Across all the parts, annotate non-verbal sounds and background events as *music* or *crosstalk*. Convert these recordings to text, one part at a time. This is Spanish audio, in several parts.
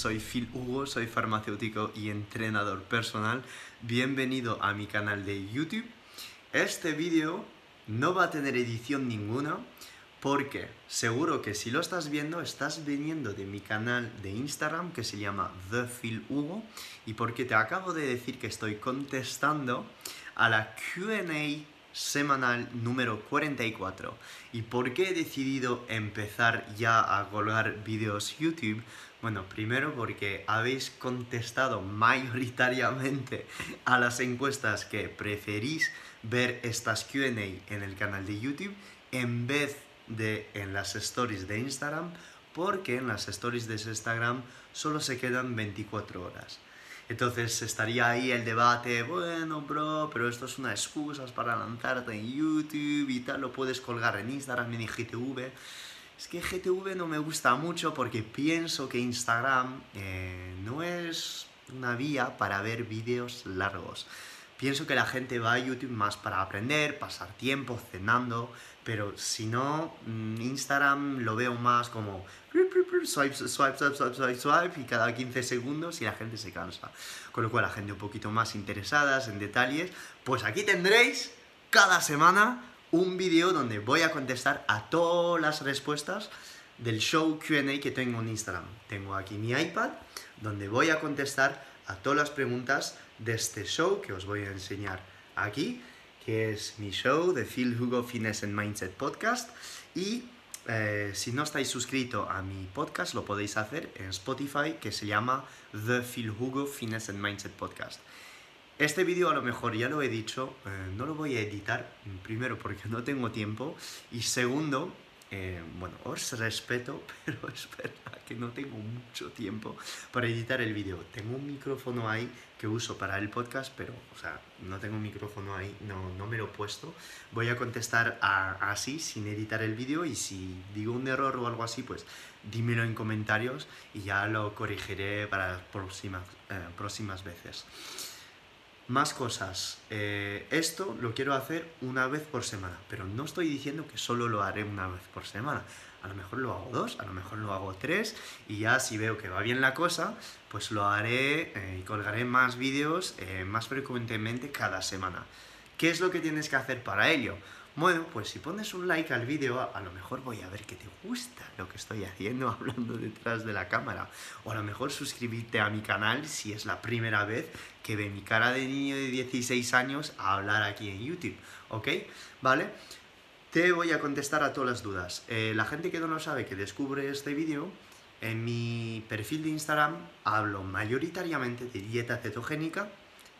Soy Phil Hugo, soy farmacéutico y entrenador personal. Bienvenido a mi canal de YouTube. Este vídeo no va a tener edición ninguna porque seguro que si lo estás viendo estás viniendo de mi canal de Instagram que se llama The Phil Hugo y porque te acabo de decir que estoy contestando a la Q&A semanal número 44. ¿Y por qué he decidido empezar ya a colgar vídeos YouTube? Bueno, primero porque habéis contestado mayoritariamente a las encuestas que preferís ver estas QA en el canal de YouTube en vez de en las stories de Instagram, porque en las stories de Instagram solo se quedan 24 horas. Entonces estaría ahí el debate, bueno, bro, pero esto es una excusa para lanzarte en YouTube y tal, lo puedes colgar en Instagram en GTV. Es que GTV no me gusta mucho porque pienso que Instagram eh, no es una vía para ver vídeos largos. Pienso que la gente va a YouTube más para aprender, pasar tiempo cenando, pero si no, mm, Instagram lo veo más como swipe, swipe, swipe, swipe, swipe, swipe y cada 15 segundos y la gente se cansa. Con lo cual la gente un poquito más interesadas en detalles, pues aquí tendréis cada semana un vídeo donde voy a contestar a todas las respuestas del show QA que tengo en Instagram. Tengo aquí mi iPad donde voy a contestar a todas las preguntas de este show que os voy a enseñar aquí, que es mi show de Phil Hugo Fitness and Mindset Podcast. Y eh, si no estáis suscrito a mi podcast, lo podéis hacer en Spotify, que se llama The Phil Hugo Fitness and Mindset Podcast. Este vídeo a lo mejor ya lo he dicho, eh, no lo voy a editar, primero porque no tengo tiempo y segundo, eh, bueno, os respeto, *laughs* pero es verdad que no tengo mucho tiempo para editar el vídeo. Tengo un micrófono ahí que uso para el podcast, pero, o sea, no tengo un micrófono ahí, no, no me lo he puesto. Voy a contestar así, sin editar el vídeo, y si digo un error o algo así, pues dímelo en comentarios y ya lo corregiré para las próximas, eh, próximas veces. Más cosas. Eh, esto lo quiero hacer una vez por semana, pero no estoy diciendo que solo lo haré una vez por semana. A lo mejor lo hago dos, a lo mejor lo hago tres, y ya si veo que va bien la cosa, pues lo haré eh, y colgaré más vídeos eh, más frecuentemente cada semana. ¿Qué es lo que tienes que hacer para ello? Bueno, pues si pones un like al vídeo, a lo mejor voy a ver que te gusta lo que estoy haciendo *laughs* hablando detrás de la cámara. O a lo mejor suscribirte a mi canal si es la primera vez que ve mi cara de niño de 16 años a hablar aquí en YouTube. ¿Ok? ¿Vale? Te voy a contestar a todas las dudas. Eh, la gente que no lo sabe, que descubre este vídeo, en mi perfil de Instagram hablo mayoritariamente de dieta cetogénica,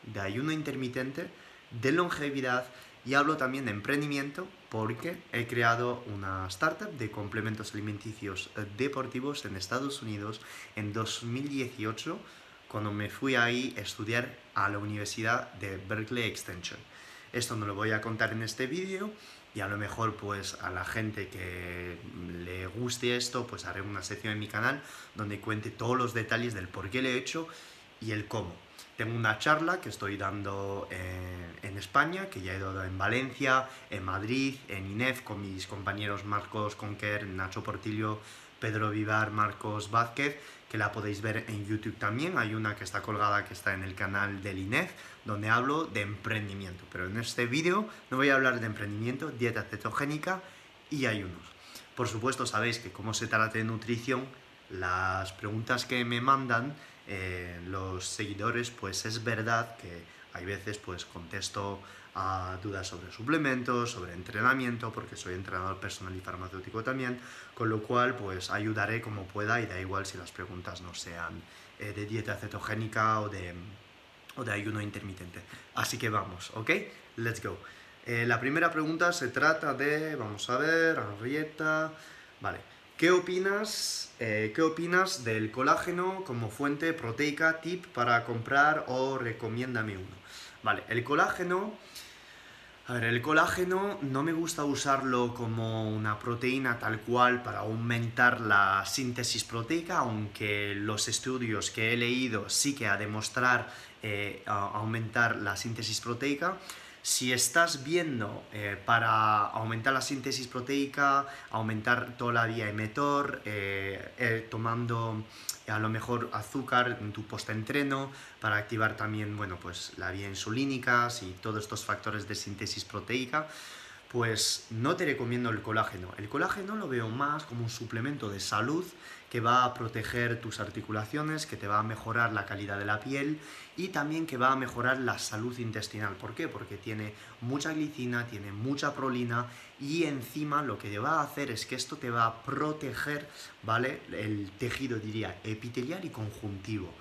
de ayuno intermitente, de longevidad, y hablo también de emprendimiento porque he creado una startup de complementos alimenticios deportivos en Estados Unidos en 2018 cuando me fui ahí a estudiar a la Universidad de Berkeley Extension. Esto no lo voy a contar en este vídeo y a lo mejor pues a la gente que le guste esto pues haré una sección en mi canal donde cuente todos los detalles del por qué lo he hecho y el cómo. Tengo una charla que estoy dando eh, en España, que ya he dado en Valencia, en Madrid, en INEF, con mis compañeros Marcos Conquer, Nacho Portillo, Pedro Vivar, Marcos Vázquez, que la podéis ver en YouTube también. Hay una que está colgada que está en el canal del INEF, donde hablo de emprendimiento. Pero en este vídeo no voy a hablar de emprendimiento, dieta cetogénica y ayunos. Por supuesto, sabéis que como se trata de nutrición, las preguntas que me mandan eh, los seguidores, pues es verdad que hay veces pues contesto a dudas sobre suplementos, sobre entrenamiento, porque soy entrenador personal y farmacéutico también, con lo cual pues ayudaré como pueda y da igual si las preguntas no sean eh, de dieta cetogénica o de, o de ayuno intermitente. Así que vamos, ¿ok? Let's go. Eh, la primera pregunta se trata de, vamos a ver, Henrietta, vale. ¿Qué opinas, eh, ¿Qué opinas del colágeno como fuente proteica tip para comprar o recomiéndame uno? Vale, el colágeno... A ver, el colágeno no me gusta usarlo como una proteína tal cual para aumentar la síntesis proteica, aunque los estudios que he leído sí que a demostrar eh, aumentar la síntesis proteica. Si estás viendo eh, para aumentar la síntesis proteica, aumentar toda la vía emetor, eh, eh, tomando a lo mejor azúcar en tu post-entreno para activar también, bueno, pues la vía insulínica y todos estos factores de síntesis proteica, pues no te recomiendo el colágeno. El colágeno lo veo más como un suplemento de salud que va a proteger tus articulaciones, que te va a mejorar la calidad de la piel y también que va a mejorar la salud intestinal. ¿Por qué? Porque tiene mucha glicina, tiene mucha prolina y encima lo que te va a hacer es que esto te va a proteger, ¿vale? El tejido, diría, epitelial y conjuntivo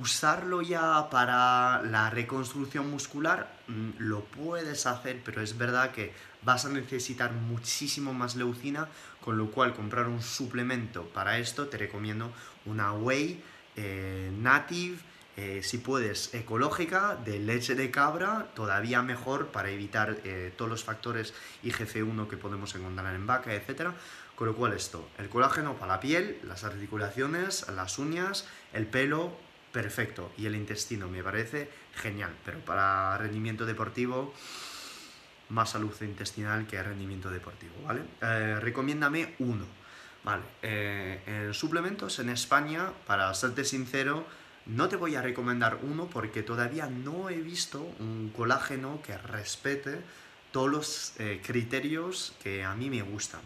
usarlo ya para la reconstrucción muscular mm, lo puedes hacer, pero es verdad que vas a necesitar muchísimo más leucina, con lo cual comprar un suplemento para esto te recomiendo una Whey eh, Native, eh, si puedes, ecológica, de leche de cabra, todavía mejor para evitar eh, todos los factores IGF-1 que podemos encontrar en vaca, etc. Con lo cual esto, el colágeno para la piel, las articulaciones, las uñas, el pelo, perfecto. Y el intestino me parece genial. Pero para rendimiento deportivo, más salud intestinal que rendimiento deportivo, ¿vale? Eh, recomiéndame uno. Vale, eh, en suplementos en España, para serte sincero, no te voy a recomendar uno porque todavía no he visto un colágeno que respete todos los eh, criterios que a mí me gustan.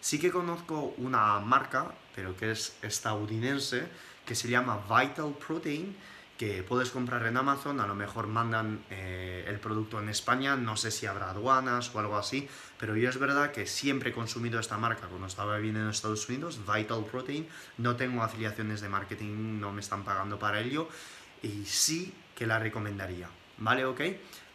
Sí que conozco una marca, pero que es estadounidense, que se llama Vital Protein, que puedes comprar en Amazon, a lo mejor mandan eh, el producto en España, no sé si habrá aduanas o algo así, pero yo es verdad que siempre he consumido esta marca cuando estaba viviendo en Estados Unidos, Vital Protein, no tengo afiliaciones de marketing, no me están pagando para ello, y sí que la recomendaría, ¿vale? ¿Ok?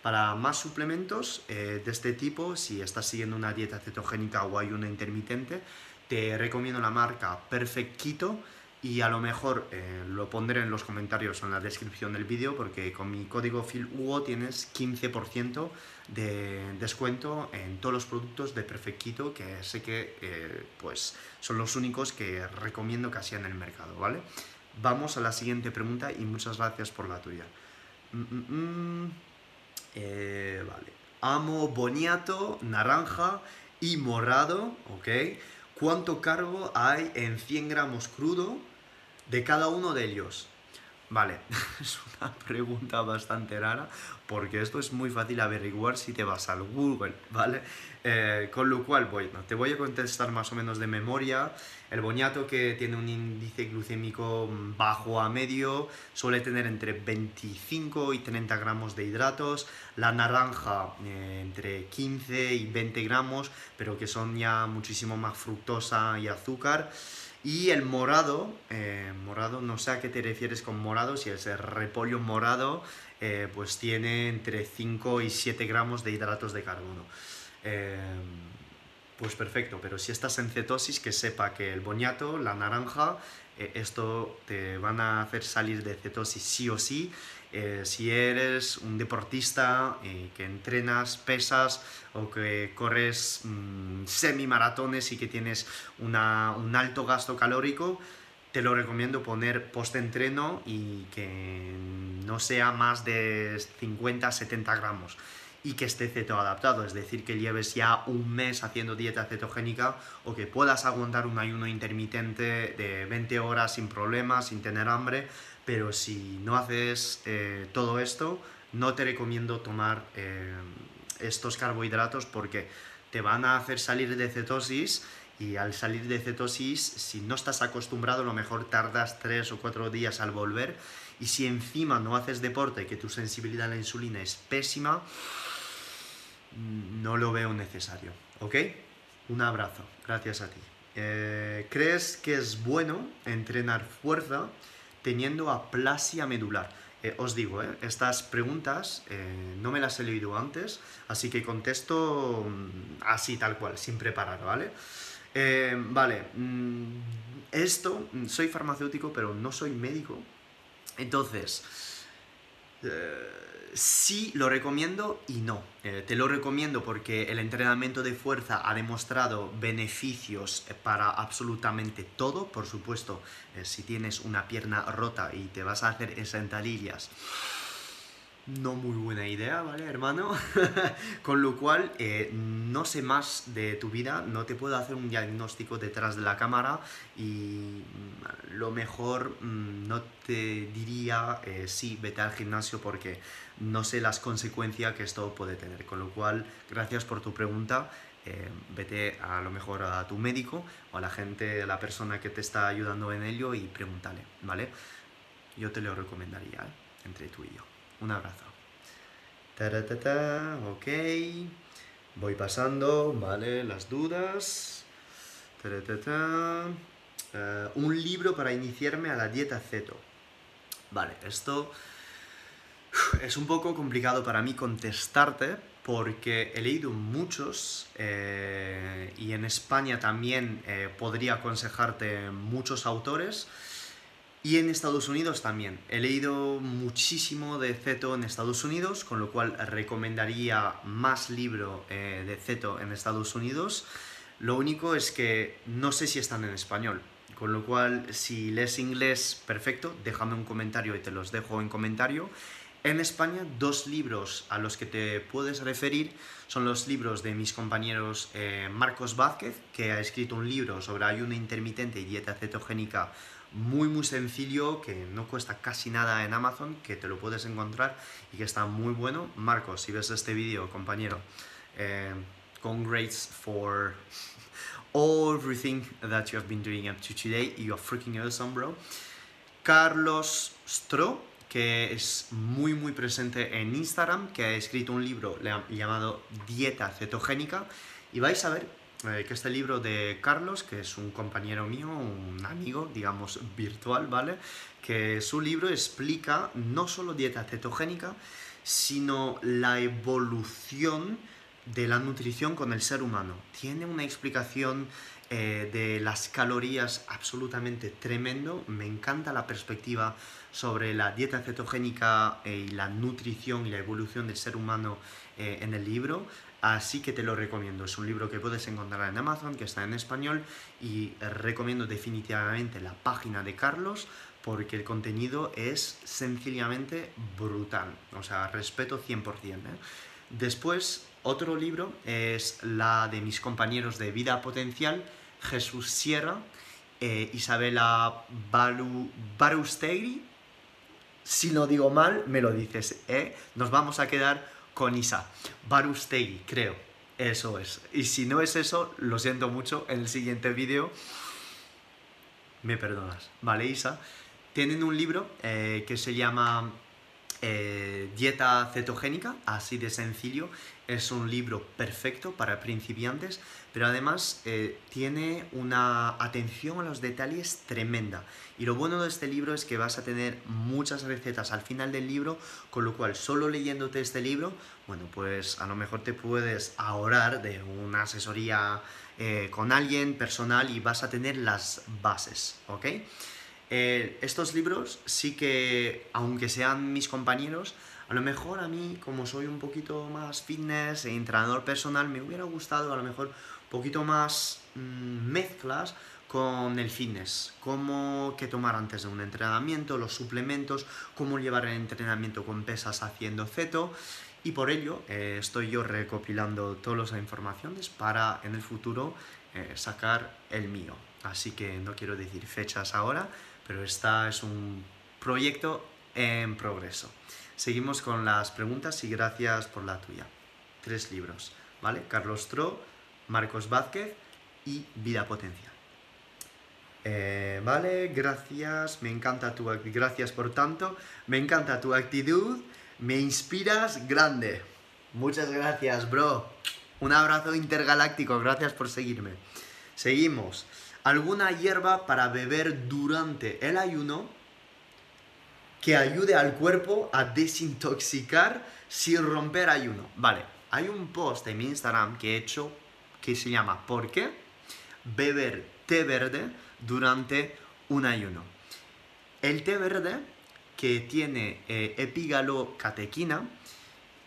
Para más suplementos eh, de este tipo, si estás siguiendo una dieta cetogénica o ayuno intermitente, te recomiendo la marca Perfect Keto, y a lo mejor eh, lo pondré en los comentarios o en la descripción del vídeo porque con mi código FILHUGO tienes 15% de descuento en todos los productos de Perfectito que sé que eh, pues son los únicos que recomiendo casi en el mercado, ¿vale? Vamos a la siguiente pregunta y muchas gracias por la tuya. Mm, mm, mm. Eh, vale. Amo boniato, naranja y morado, ¿ok? ¿Cuánto cargo hay en 100 gramos crudo de cada uno de ellos. Vale, *laughs* es una pregunta bastante rara porque esto es muy fácil averiguar si te vas al Google, ¿vale? Eh, con lo cual, bueno, te voy a contestar más o menos de memoria. El boñato que tiene un índice glucémico bajo a medio suele tener entre 25 y 30 gramos de hidratos. La naranja eh, entre 15 y 20 gramos, pero que son ya muchísimo más fructosa y azúcar. Y el morado, eh, morado, no sé a qué te refieres con morado, si es el repollo morado, eh, pues tiene entre 5 y 7 gramos de hidratos de carbono. Eh, pues perfecto, pero si estás en cetosis, que sepa que el boñato, la naranja, esto te van a hacer salir de cetosis sí o sí eh, si eres un deportista eh, que entrenas pesas o que corres mm, semi-maratones y que tienes un alto gasto calórico, te lo recomiendo poner post-entreno y que no sea más de 50-70 gramos y que esté ceto adaptado, es decir, que lleves ya un mes haciendo dieta cetogénica o que puedas aguantar un ayuno intermitente de 20 horas sin problemas, sin tener hambre, pero si no haces eh, todo esto, no te recomiendo tomar eh, estos carbohidratos porque te van a hacer salir de cetosis y al salir de cetosis, si no estás acostumbrado, a lo mejor tardas 3 o 4 días al volver y si encima no haces deporte, que tu sensibilidad a la insulina es pésima, no lo veo necesario, ¿ok? Un abrazo, gracias a ti. Eh, ¿Crees que es bueno entrenar fuerza teniendo aplasia medular? Eh, os digo, eh, estas preguntas no me las he leído antes, así que contesto mm, así tal cual, sin preparar, ¿vale? Eh, vale, mm, esto, mm, soy farmacéutico, pero no soy médico. Entonces, eh, sí lo recomiendo y no. Eh, te lo recomiendo porque el entrenamiento de fuerza ha demostrado beneficios para absolutamente todo. Por supuesto, si tienes una pierna rota y te vas a hacer sentadillas no muy buena idea, ¿vale, hermano? *laughs* Con lo cual, eh, no sé más de tu vida, no te puedo hacer un diagnóstico detrás de la cámara y mm, lo mejor mm, no te diría eh, sí, vete al gimnasio porque no sé las consecuencias que esto puede tener. Con lo cual, gracias por tu pregunta. Eh, vete a lo mejor a tu médico o a la gente, a la persona que te está ayudando en ello y pregúntale, ¿vale? Yo te lo recomendaría, entre tú y yo. Un abrazo. ta ok. Voy pasando, ¿vale? Las dudas. Uh, un libro para iniciarme a la dieta ceto. Vale, esto es un poco complicado para mí contestarte porque he leído muchos eh, y en España también eh, podría aconsejarte muchos autores y en Estados Unidos también. He leído muchísimo de Ceto en Estados Unidos, con lo cual recomendaría más libro eh, de Ceto en Estados Unidos. Lo único es que no sé si están en español. Con lo cual, si lees inglés, perfecto, déjame un comentario y te los dejo en comentario. En España, dos libros a los que te puedes referir son los libros de mis compañeros eh, Marcos Vázquez, que ha escrito un libro sobre ayuno intermitente y dieta cetogénica muy muy sencillo, que no cuesta casi nada en Amazon, que te lo puedes encontrar y que está muy bueno. Marcos, si ves este vídeo, compañero, eh, congrats for everything that you have been doing up to today. You are freaking awesome, bro. Carlos Stro, que es muy muy presente en Instagram, que ha escrito un libro llamado Dieta Cetogénica. Y vais a ver eh, que este libro de Carlos, que es un compañero mío, un amigo, digamos, virtual, ¿vale? Que su libro explica no solo dieta cetogénica, sino la evolución de la nutrición con el ser humano. Tiene una explicación eh, de las calorías absolutamente tremendo. Me encanta la perspectiva sobre la dieta cetogénica eh, y la nutrición y la evolución del ser humano en el libro. Así que te lo recomiendo. Es un libro que puedes encontrar en Amazon, que está en español, y recomiendo definitivamente la página de Carlos porque el contenido es sencillamente brutal. O sea, respeto 100%. ¿eh? Después, otro libro es la de mis compañeros de Vida Potencial, Jesús Sierra, eh, Isabela Balu, Barustegui. Si no digo mal, me lo dices. ¿eh? Nos vamos a quedar con Isa. Barustegui, creo. Eso es. Y si no es eso, lo siento mucho. En el siguiente vídeo me perdonas. Vale, Isa. Tienen un libro eh, que se llama eh, Dieta cetogénica, así de sencillo. Es un libro perfecto para principiantes, pero además eh, tiene una atención a los detalles tremenda. Y lo bueno de este libro es que vas a tener muchas recetas al final del libro, con lo cual solo leyéndote este libro, bueno, pues a lo mejor te puedes ahorrar de una asesoría eh, con alguien personal y vas a tener las bases, ¿ok? Eh, estos libros sí que, aunque sean mis compañeros, a lo mejor a mí, como soy un poquito más fitness e entrenador personal, me hubiera gustado a lo mejor un poquito más mm, mezclas con el fitness, cómo que tomar antes de un entrenamiento, los suplementos, cómo llevar el entrenamiento con pesas haciendo ceto y por ello eh, estoy yo recopilando todas las informaciones para en el futuro eh, sacar el mío. Así que no quiero decir fechas ahora, pero esta es un proyecto en progreso. Seguimos con las preguntas y gracias por la tuya. Tres libros, ¿vale? Carlos Tro, Marcos Vázquez y Vida Potencial. Eh, vale, gracias, me encanta tu gracias por tanto, me encanta tu actitud, me inspiras grande. Muchas gracias, bro. Un abrazo intergaláctico, gracias por seguirme. Seguimos alguna hierba para beber durante el ayuno que ayude al cuerpo a desintoxicar sin romper ayuno. Vale, hay un post en mi Instagram que he hecho que se llama ¿Por qué? beber té verde durante un ayuno. El té verde, que tiene eh, epigalocatequina,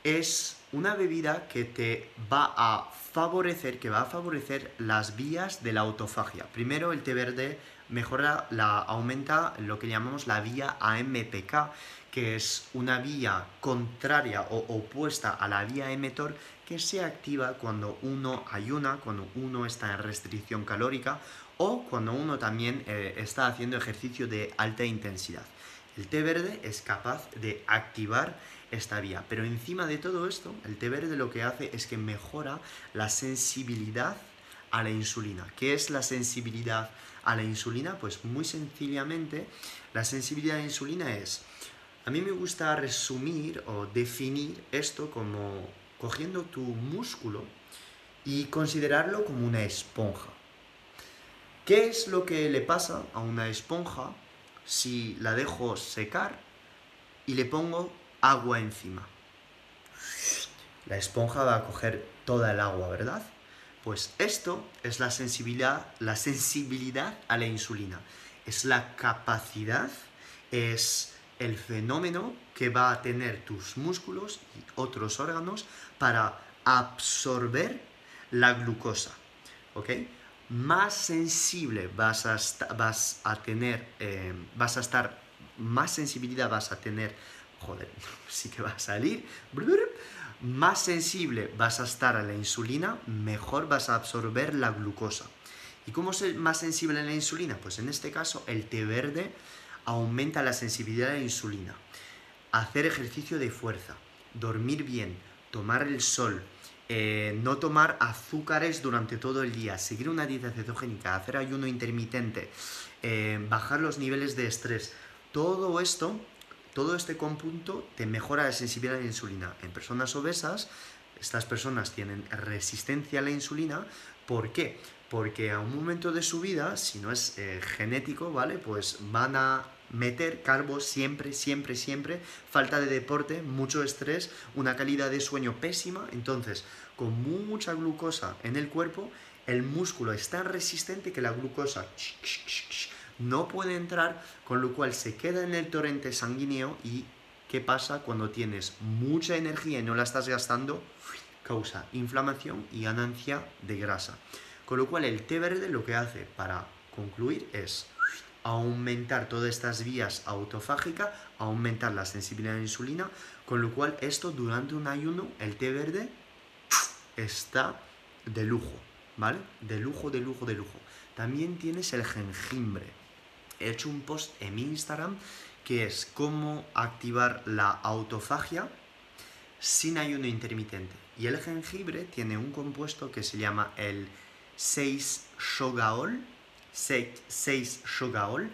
es una bebida que te va a favorecer, que va a favorecer las vías de la autofagia. Primero, el té verde mejora, la, aumenta lo que llamamos la vía AMPK, que es una vía contraria o opuesta a la vía emetor que se activa cuando uno ayuna, cuando uno está en restricción calórica o cuando uno también eh, está haciendo ejercicio de alta intensidad. El té verde es capaz de activar esta vía, pero encima de todo esto, el té verde lo que hace es que mejora la sensibilidad a la insulina. ¿Qué es la sensibilidad a la insulina? Pues muy sencillamente, la sensibilidad a la insulina es a mí me gusta resumir o definir esto como cogiendo tu músculo y considerarlo como una esponja. ¿Qué es lo que le pasa a una esponja si la dejo secar y le pongo agua encima? La esponja va a coger toda el agua, ¿verdad? Pues esto es la sensibilidad, la sensibilidad a la insulina. Es la capacidad, es el fenómeno que va a tener tus músculos y otros órganos para absorber la glucosa. ¿Ok? Más sensible vas a, tener, eh, vas a estar, más sensibilidad vas a tener, joder, *laughs* sí que va a salir, *laughs* más sensible vas a estar a la insulina, mejor vas a absorber la glucosa. ¿Y cómo es más sensible a la insulina? Pues en este caso el té verde aumenta la sensibilidad a la insulina. Hacer ejercicio de fuerza, dormir bien, tomar el sol, eh, no tomar azúcares durante todo el día, seguir una dieta cetogénica, hacer ayuno intermitente, eh, bajar los niveles de estrés. Todo esto, todo este conjunto te mejora la sensibilidad a la insulina. En personas obesas, estas personas tienen resistencia a la insulina. ¿Por qué? Porque a un momento de su vida, si no es eh, genético, ¿vale? Pues van a meter carbos siempre, siempre, siempre, falta de deporte, mucho estrés, una calidad de sueño pésima, entonces con mucha glucosa en el cuerpo, el músculo es tan resistente que la glucosa no puede entrar, con lo cual se queda en el torrente sanguíneo y ¿qué pasa cuando tienes mucha energía y no la estás gastando? Causa inflamación y ganancia de grasa. Con lo cual el té verde lo que hace para concluir es aumentar todas estas vías autofágicas, aumentar la sensibilidad a la insulina, con lo cual esto durante un ayuno, el té verde está de lujo, ¿vale? De lujo, de lujo, de lujo. También tienes el jengibre. He hecho un post en mi Instagram que es cómo activar la autofagia sin ayuno intermitente. Y el jengibre tiene un compuesto que se llama el 6-shogaol, 6-shogaol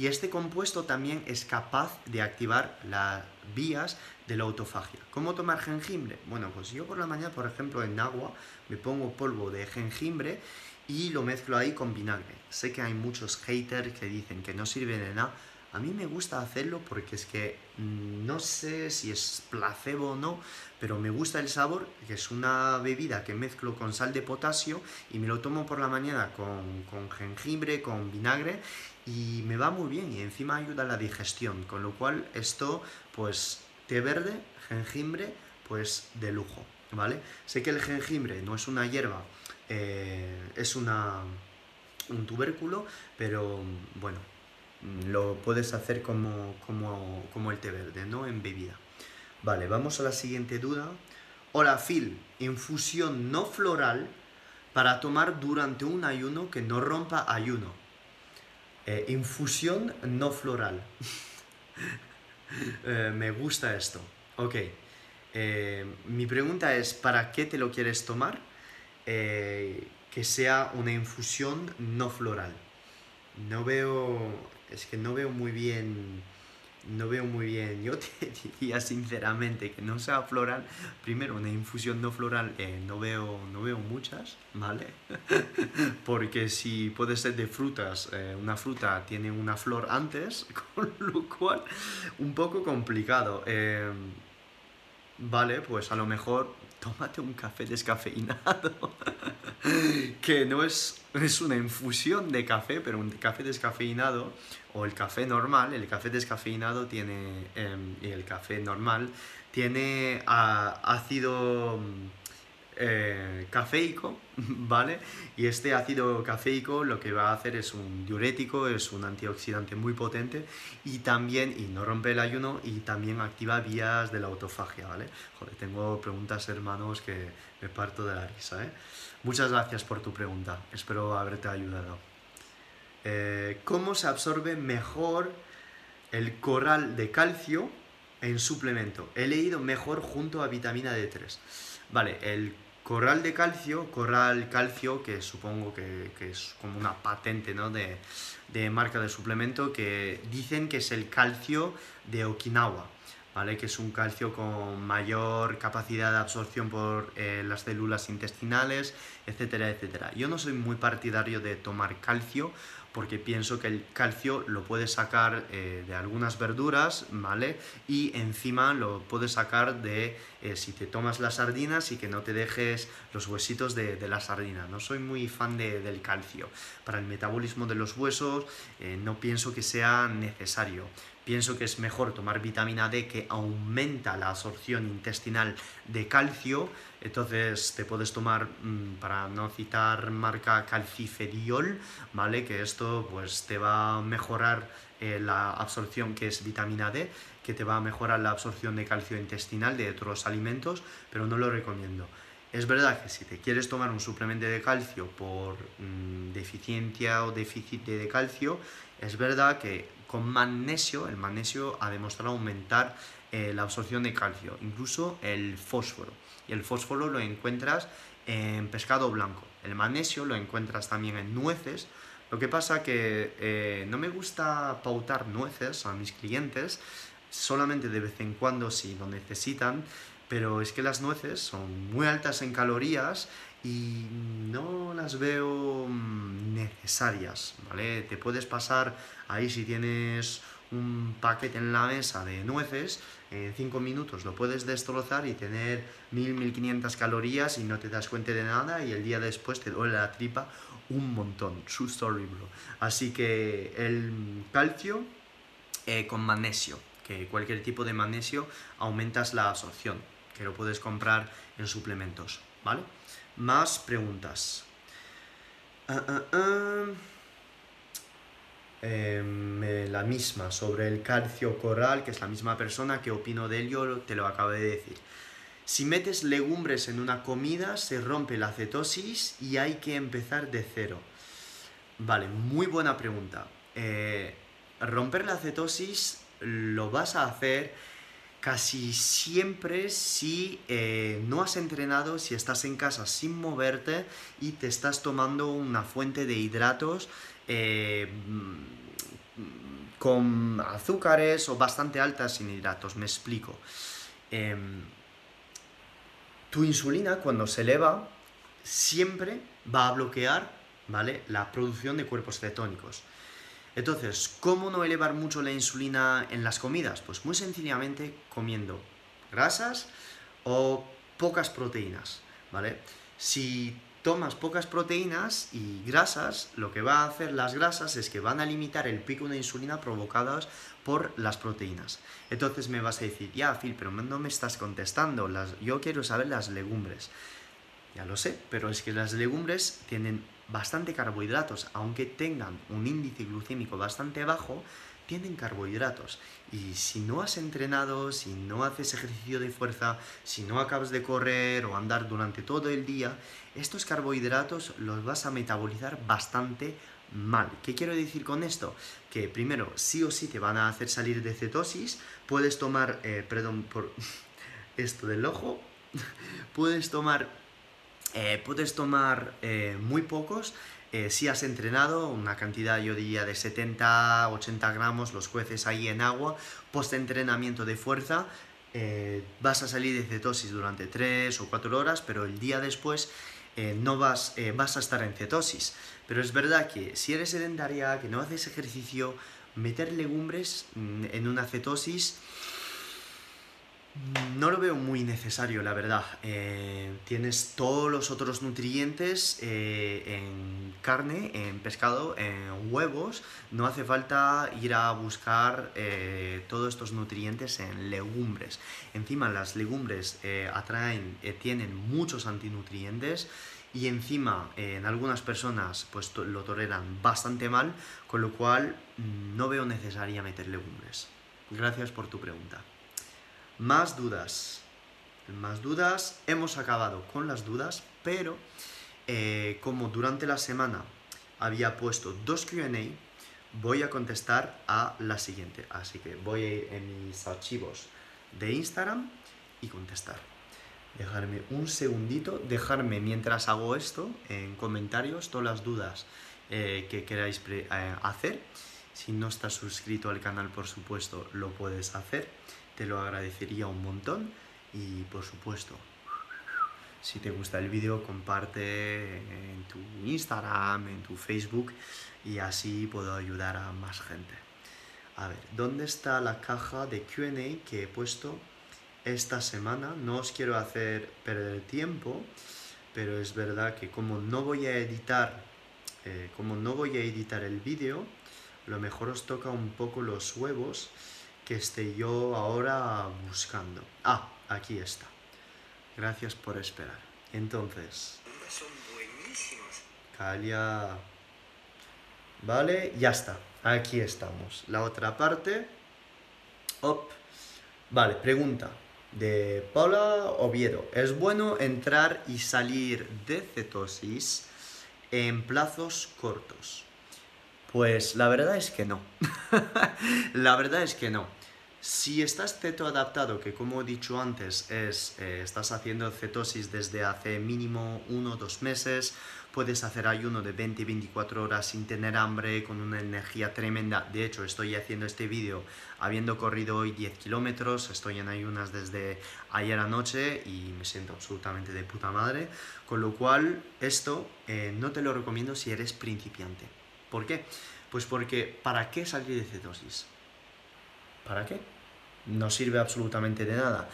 y este compuesto también es capaz de activar las vías de la autofagia. ¿Cómo tomar jengibre? Bueno, pues yo por la mañana, por ejemplo, en agua me pongo polvo de jengibre y lo mezclo ahí con vinagre. Sé que hay muchos haters que dicen que no sirve de nada. A mí me gusta hacerlo porque es que mm, no sé si es placebo o no, pero me gusta el sabor, es una bebida que mezclo con sal de potasio y me lo tomo por la mañana con, con jengibre, con vinagre y me va muy bien y encima ayuda a la digestión, con lo cual esto, pues té verde, jengibre, pues de lujo, ¿vale? Sé que el jengibre no es una hierba, eh, es una, un tubérculo, pero bueno, lo puedes hacer como, como, como el té verde, ¿no? En bebida. Vale, vamos a la siguiente duda. Hola Phil, infusión no floral para tomar durante un ayuno que no rompa ayuno. Eh, infusión no floral. *laughs* Eh, me gusta esto. Ok. Eh, mi pregunta es, ¿para qué te lo quieres tomar? que sea una infusión no floral. No veo, es que no veo muy bien no veo muy bien. Yo *laughs* te diría sinceramente que no sea floral. Primero, una infusión no floral eh, no, veo, no veo muchas, ¿vale? *laughs* Porque si puede ser de frutas, eh, una fruta tiene una flor antes, *laughs* con lo cual un poco complicado. Eh, vale, pues a lo mejor tómate un café descafeinado, que no es, es una infusión de café, pero un café descafeinado o el café normal, el café descafeinado tiene, em, y el café normal tiene ah, ácido eh, cafeico, *laughs* ¿vale? Y este ácido cafeico lo que va a hacer es un diurético, es un antioxidante muy potente y también, y no rompe el ayuno, y también activa vías de la autofagia, ¿vale? Joder, tengo preguntas, hermanos, que me parto de la risa, ¿eh? Muchas gracias por tu pregunta, espero haberte ayudado. Eh, ¿Cómo se absorbe mejor el corral de calcio en suplemento? He leído mejor junto a vitamina D3. Vale, el Corral de calcio, corral calcio, que supongo que, es como una patente ¿no? de, marca de suplemento, que dicen que es el calcio de Okinawa, ¿vale? que es un calcio con mayor capacidad de absorción por eh, las células intestinales, etcétera, etcétera. Yo no soy muy partidario de tomar calcio porque pienso que el calcio lo puedes sacar eh, de algunas verduras, ¿vale? Y encima lo puedes sacar de eh, si te tomas las sardinas y que no te dejes los huesitos de, de la sardina. No soy muy fan del calcio. Para el metabolismo de los huesos eh, no pienso que sea necesario pienso que es mejor tomar vitamina D que aumenta la absorción intestinal de calcio. Entonces te puedes tomar, mm, para no citar marca calcifediol, ¿vale? Que esto pues te va a mejorar eh, la absorción que es vitamina D, que te va a mejorar la absorción de calcio intestinal de otros alimentos, pero no lo recomiendo. Es verdad que si te quieres tomar un suplemento de calcio por mm, deficiencia o déficit de calcio, es verdad que con magnesio, el magnesio ha demostrado aumentar eh, la absorción de calcio, incluso el fósforo. Y el fósforo lo encuentras en pescado blanco. El magnesio lo encuentras también en nueces. Lo que pasa que eh, no me gusta pautar nueces a mis clientes, solamente de vez en cuando si lo necesitan, pero es que las nueces son muy altas en calorías y no las veo mm, necesarias, ¿vale? Te puedes pasar ahí si tienes un paquete en la mesa de nueces, en 5 minutos lo puedes destrozar y tener 1000-1500 calorías y no te das cuenta de nada y el día después te duele la tripa un montón. True story, bro. Así que el calcio eh, con magnesio, que cualquier tipo de magnesio aumentas la absorción, que lo puedes comprar en suplementos, ¿vale? Más preguntas. Ah, ah, ah. Em, eh, la misma, sobre el calcio coral, que es la misma persona que opino de él, yo te lo acabo de decir. Si metes legumbres en una comida, se rompe la cetosis y hay que empezar de cero. Vale, muy buena pregunta. Eh, romper la cetosis lo vas a hacer casi siempre si eh, no has entrenado, si estás en casa sin moverte y te estás tomando una fuente de hidratos eh, con azúcares o bastante altas sin hidratos, me explico. Em, tu insulina cuando se eleva siempre va a bloquear ¿vale? la producción de cuerpos cetónicos. Entonces, ¿cómo no elevar mucho la insulina en las comidas? Pues muy sencillamente comiendo grasas o pocas proteínas, ¿vale? Si tomas pocas proteínas y grasas, lo que va a hacer las grasas es que van a limitar el pico de insulina provocadas por las proteínas. Entonces me vas a decir, ya, Phil, pero no me estás contestando, las, yo quiero saber las legumbres. Ya lo sé, pero es que las legumbres tienen bastante carbohidratos, aunque tengan un índice glucémico bastante bajo, tienen carbohidratos. Y si no has entrenado, si no haces ejercicio de fuerza, si no acabas de correr o andar durante todo el día, estos carbohidratos los vas a metabolizar bastante mal. ¿Qué quiero decir con esto? Que primero, sí o sí te van a hacer salir de cetosis, puedes tomar, eh, perdón por *laughs* esto del ojo, *laughs* puedes tomar eh, puedes tomar eh, muy pocos eh, si has entrenado, una cantidad yo diría de 70-80 gramos, los jueces ahí en agua, post-entrenamiento de fuerza, vas a salir de cetosis durante 3 o 4 horas, pero el día después no vas, vas a estar en cetosis. Pero es verdad que si eres sedentaria, que no haces ejercicio, meter legumbres mm, en una cetosis No lo veo muy necesario, la verdad. Eh, tienes todos los otros nutrientes eh, en carne, en pescado, en huevos. No hace falta ir a buscar eh, todos estos nutrientes en legumbres. Encima las legumbres atraen, tienen muchos antinutrientes y encima en algunas personas pues lo toleran bastante mal, con lo cual mm, no veo necesaria meter legumbres. Gracias por tu pregunta. Más dudas. Más dudas. Hemos acabado con las dudas, pero eh, como durante la semana había puesto dos QA, voy a contestar a la siguiente. Así que voy a ir en mis archivos de Instagram y contestar. Dejarme un segundito, dejarme mientras hago esto en comentarios todas las dudas eh, que queráis eh, hacer. Si no estás suscrito al canal, por supuesto, lo puedes hacer te lo agradecería un montón y por supuesto si te gusta el vídeo comparte en tu Instagram, en tu Facebook y así puedo ayudar a más gente. A ver, ¿dónde está la caja de QA que he puesto esta semana? No os quiero hacer perder tiempo, pero es verdad que como no voy a editar, eh, como no voy a editar el vídeo, lo mejor os toca un poco los huevos que esté yo ahora buscando. Ah, aquí está. Gracias por esperar. Entonces. Son buenísimos. Calia. Vale, ya está. Aquí estamos. La otra parte. Op. Vale, pregunta de Paula Oviedo. ¿Es bueno entrar y salir de cetosis en plazos cortos? Pues la verdad es que no. *laughs* la verdad es que no. Si estás ceto adaptado, que como he dicho antes, es, eh, estás haciendo cetosis desde hace mínimo uno o dos meses, puedes hacer ayuno de 20-24 horas sin tener hambre, con una energía tremenda. De hecho, estoy haciendo este vídeo habiendo corrido hoy 10 kilómetros, estoy en ayunas desde ayer anoche y me siento absolutamente de puta madre. Con lo cual, esto eh, no te lo recomiendo si eres principiante. ¿Por qué? Pues porque, ¿para qué salir de cetosis? ¿Para qué? No sirve absolutamente de nada.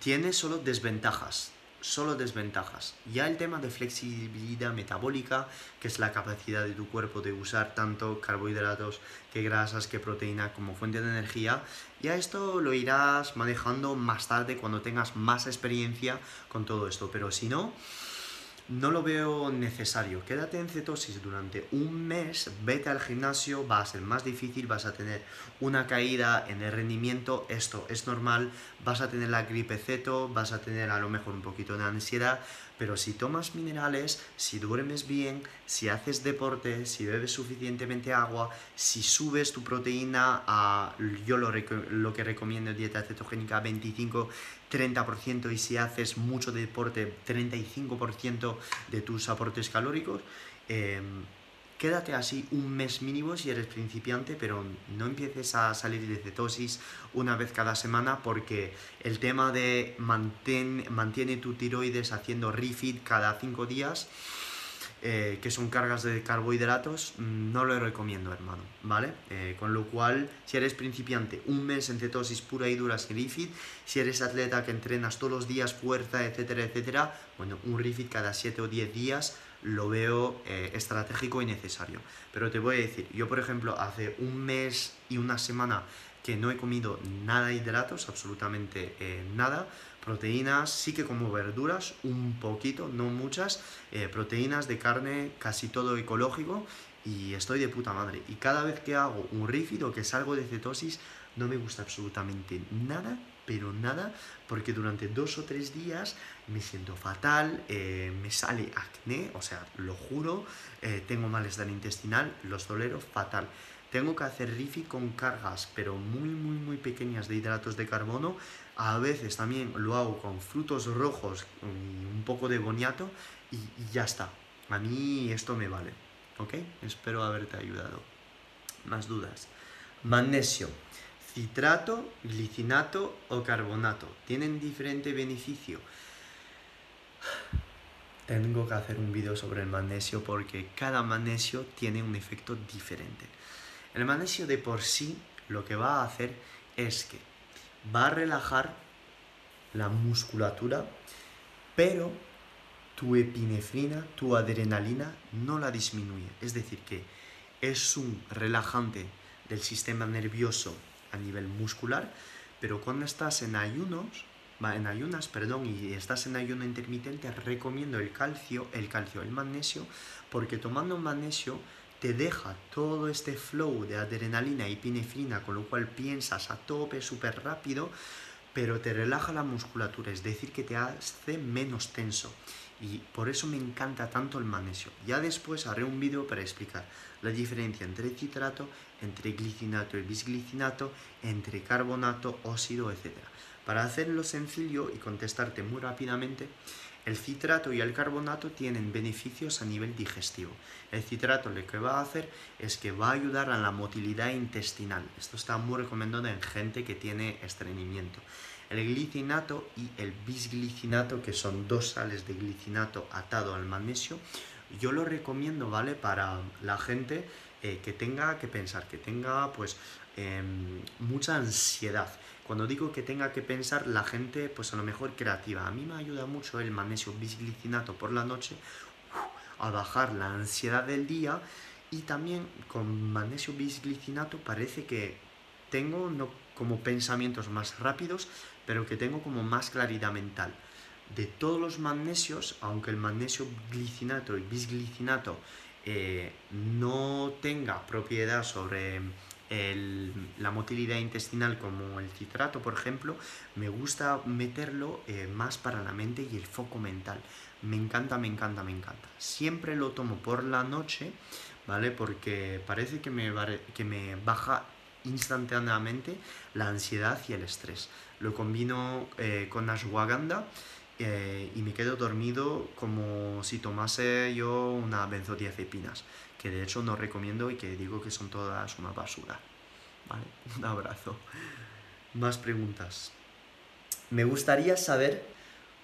Tiene solo desventajas, solo desventajas. Ya el tema de flexibilidad metabólica, que es la capacidad de tu cuerpo de usar tanto carbohidratos que grasas que proteína como fuente de energía, ya esto lo irás manejando más tarde cuando tengas más experiencia con todo esto. Pero si no, no lo veo necesario. Quédate en cetosis durante un mes, vete al gimnasio, va a ser más difícil, vas a tener una caída en el rendimiento, esto es normal, vas a tener la gripe ceto, vas a tener a lo mejor un poquito de ansiedad, pero si tomas minerales, si duermes bien, si haces deporte, si bebes suficientemente agua, si subes tu proteína a, yo lo, lo que recomiendo dieta cetogénica 25-30% y si haces mucho deporte 35% de tus aportes calóricos, eh, Quédate así un mes mínimo si eres principiante, pero no empieces a salir de cetosis una vez cada semana porque el tema de mantiene tu tiroides haciendo refit cada cinco días, eh, que son cargas de carbohidratos, mm, no lo recomiendo, hermano, ¿vale? Eh, con lo cual, si eres principiante, un mes en cetosis pura y dura sin refit, si eres atleta que entrenas todos los días fuerza, etcétera, etcétera, bueno, un refit cada 7 o 10 días lo veo eh, estratégico y necesario. Pero te voy a decir, yo por ejemplo hace un mes y una semana que no he comido nada de hidratos, absolutamente eh, nada, proteínas, sí que como verduras, un poquito, no muchas, eh, proteínas de carne, casi todo ecológico y estoy de puta madre. Y cada vez que hago un refit o que salgo de cetosis, no me gusta absolutamente nada pero nada, porque durante dos o tres días me siento fatal, eh, me sale acné, o sea, lo juro, eh, tengo malestar intestinal, los tolero fatal. Tengo que hacer rifi con cargas, pero muy, muy, muy pequeñas de hidratos de carbono. A veces también lo hago con frutos rojos y un poco de boniato y, y ya está. A mí esto me vale. ¿Ok? Espero haberte ayudado. Más dudas. Magnesio citrato, glicinato o carbonato. Tienen diferente beneficio. Tengo que hacer un vídeo sobre el magnesio porque cada magnesio tiene un efecto diferente. El magnesio de por sí lo que va a hacer es que va a relajar la musculatura, pero tu epinefrina, tu adrenalina no la disminuye. Es decir, que es un relajante del sistema nervioso a nivel muscular, pero cuando estás en ayunos, en ayunas, perdón, y estás en ayuno intermitente, recomiendo el calcio, el calcio, el magnesio, porque tomando magnesio te deja todo este flow de adrenalina y epinefrina, con lo cual piensas a tope súper rápido, pero te relaja la musculatura, es decir, que te hace menos tenso. Y por eso me encanta tanto el magnesio. Ya después haré un vídeo para explicar la diferencia entre citrato, entre glicinato y bisglicinato, entre carbonato, óxido, etc. Para hacerlo sencillo y contestarte muy rápidamente, el citrato y el carbonato tienen beneficios a nivel digestivo. El citrato lo que va a hacer es que va a ayudar a la motilidad intestinal. Esto está muy recomendado en gente que tiene estreñimiento. El glicinato y el bisglicinato, que son dos sales de glicinato atado al magnesio, yo lo recomiendo, ¿vale? Para la gente eh, que tenga que pensar, que tenga pues em, mucha ansiedad. Cuando digo que tenga que pensar, la gente pues a lo mejor creativa. A mí me ayuda mucho el magnesio bisglicinato por la noche a bajar la ansiedad del día y también con magnesio bisglicinato parece que tengo no como pensamientos más rápidos, pero que tengo como más claridad mental. De todos los magnesios, aunque el magnesio glicinato y bisglicinato eh, no tenga propiedad sobre la motilidad intestinal como el citrato, por ejemplo, me gusta meterlo eh, más para la mente y el foco mental. Me encanta, me encanta, me encanta. Siempre lo tomo por la noche, ¿vale? Porque parece que me, que me baja instantáneamente la ansiedad y el estrés. Lo combino eh, con ashwagandha eh, y me quedo dormido como si tomase yo una benzodiazepinas, que de hecho no recomiendo y que digo que son todas una basura. ¿Vale? *laughs* Un abrazo. Más preguntas. Me gustaría saber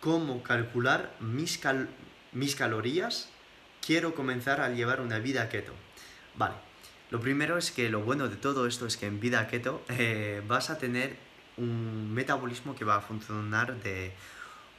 cómo calcular mis, mis calorías. Quiero comenzar a llevar una vida keto. Vale, lo primero es que lo bueno de todo esto es que en vida keto eh, vas a tener un metabolismo que va a funcionar de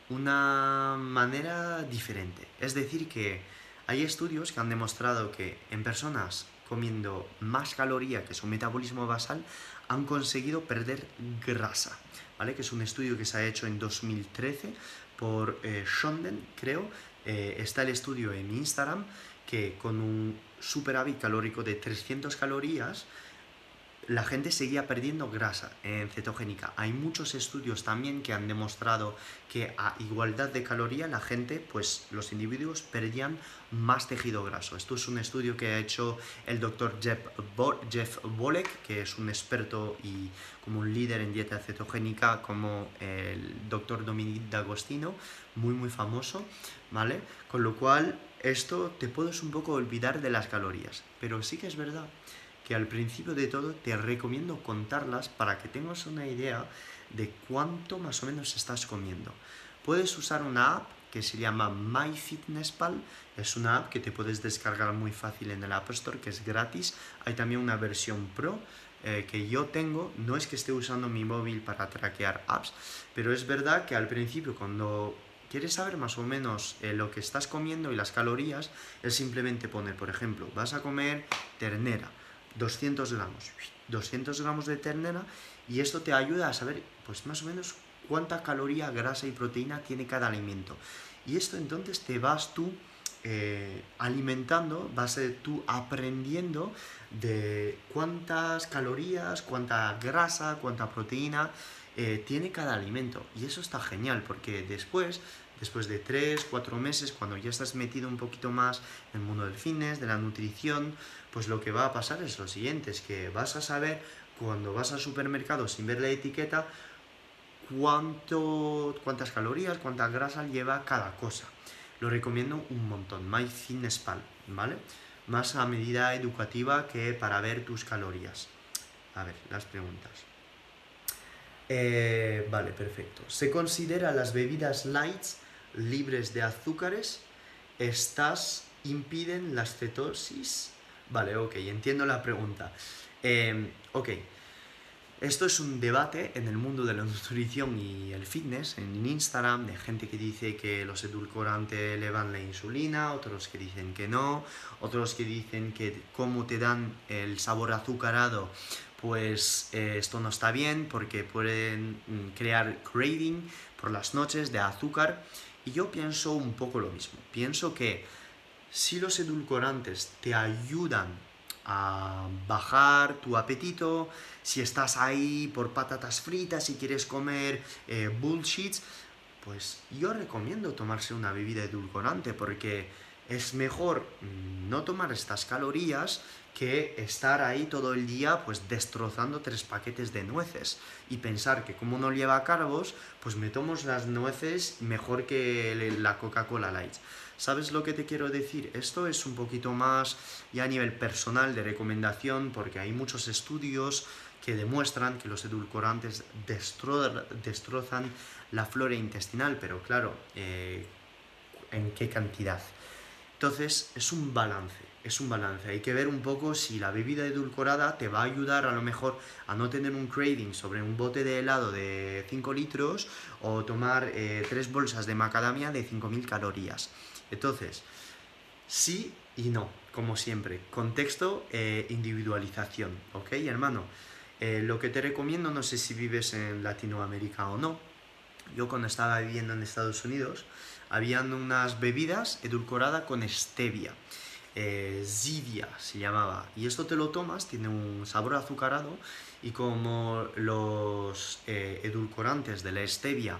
una manera diferente. Es decir, que hay estudios que han demostrado que en personas comiendo más caloría que su metabolismo basal han conseguido perder grasa, ¿vale? Que es un estudio que se ha hecho en 2013 por eh, Shonden, creo. Eh, está el estudio en Instagram que con un superávit calórico de 300 calorías, la gente seguía perdiendo grasa en cetogénica. Hay muchos estudios también que han demostrado que a igualdad de caloría la gente, pues los individuos perdían más tejido graso. Esto es un estudio que ha hecho el doctor Jeff, Jeff Bolek, que es un experto y como un líder en dieta cetogénica, como el doctor Dominique D'Agostino, muy muy famoso, ¿vale? Con lo cual esto te puedes un poco olvidar de las calorías, pero sí que es verdad que al principio de todo te recomiendo contarlas para que tengas una idea de cuánto más o menos estás comiendo. Puedes usar una app que se llama MyFitnessPal, es una app que te puedes descargar muy fácil en el App Store, que es gratis. Hay también una versión Pro eh, que yo tengo, no es que esté usando mi móvil para traquear apps, pero es verdad que al principio cuando quieres saber más o menos eh, lo que estás comiendo y las calorías, es simplemente poner, por ejemplo, vas a comer ternera, 200 gramos, 200 gramos de ternera, y esto te ayuda a saber, pues más o menos, cuánta caloría, grasa y proteína tiene cada alimento. Y esto entonces te vas tú eh, alimentando, vas tú aprendiendo de cuántas calorías, cuánta grasa, cuánta proteína eh, tiene cada alimento. Y eso está genial porque después, después de 3, 4 meses, cuando ya estás metido un poquito más en el mundo del fitness, de la nutrición, pues lo que va a pasar es lo siguiente, es que vas a saber cuando vas al supermercado sin ver la etiqueta cuánto, cuántas calorías, cuánta grasa lleva cada cosa. Lo recomiendo un montón, MyFitnessPal, ¿vale? Más a medida educativa que para ver tus calorías. A ver, las preguntas. Eh, vale, perfecto. ¿Se considera las bebidas lights libres de azúcares? ¿Estas impiden la cetosis? Vale, ok, entiendo la pregunta. Em, ok. Esto es un debate en el mundo de la *laughs* nutrición y el fitness, en Instagram, de gente que dice que los edulcorantes elevan la insulina, otros que dicen que no, otros que dicen que como te dan el sabor azucarado, pues eh, esto no está bien porque pueden mm, crear craving por las noches de azúcar. Y yo pienso un poco lo mismo. Pienso que si los edulcorantes te ayudan a bajar tu apetito, si estás ahí por patatas fritas y quieres comer eh, pues yo recomiendo tomarse una bebida edulcorante porque es mejor mm, no tomar estas calorías que estar ahí todo el día pues destrozando tres paquetes de nueces y pensar que como no lleva carbos, pues me tomo las nueces mejor que la Coca-Cola Light. ¿Sabes lo que te quiero decir? Esto es un poquito más ya a nivel personal de recomendación porque hay muchos estudios que demuestran que los edulcorantes destrozan la flora intestinal, pero claro, eh, ¿en qué cantidad? Entonces es un balance, es un balance. Hay que ver un poco si la bebida edulcorada te va a ayudar a lo mejor a no tener un craving sobre un bote de helado de 5 litros o tomar eh, tres bolsas de macadamia de 5.000 calorías. Entonces, sí y no, como siempre. Contexto, e individualización, ¿ok, hermano? Eh, lo que te recomiendo, no sé si vives en Latinoamérica o no, yo cuando estaba viviendo en Estados Unidos, habían unas bebidas edulcoradas con stevia. Eh, Zivia se llamaba. Y esto te lo tomas, tiene un sabor azucarado y como los eh, edulcorantes de la stevia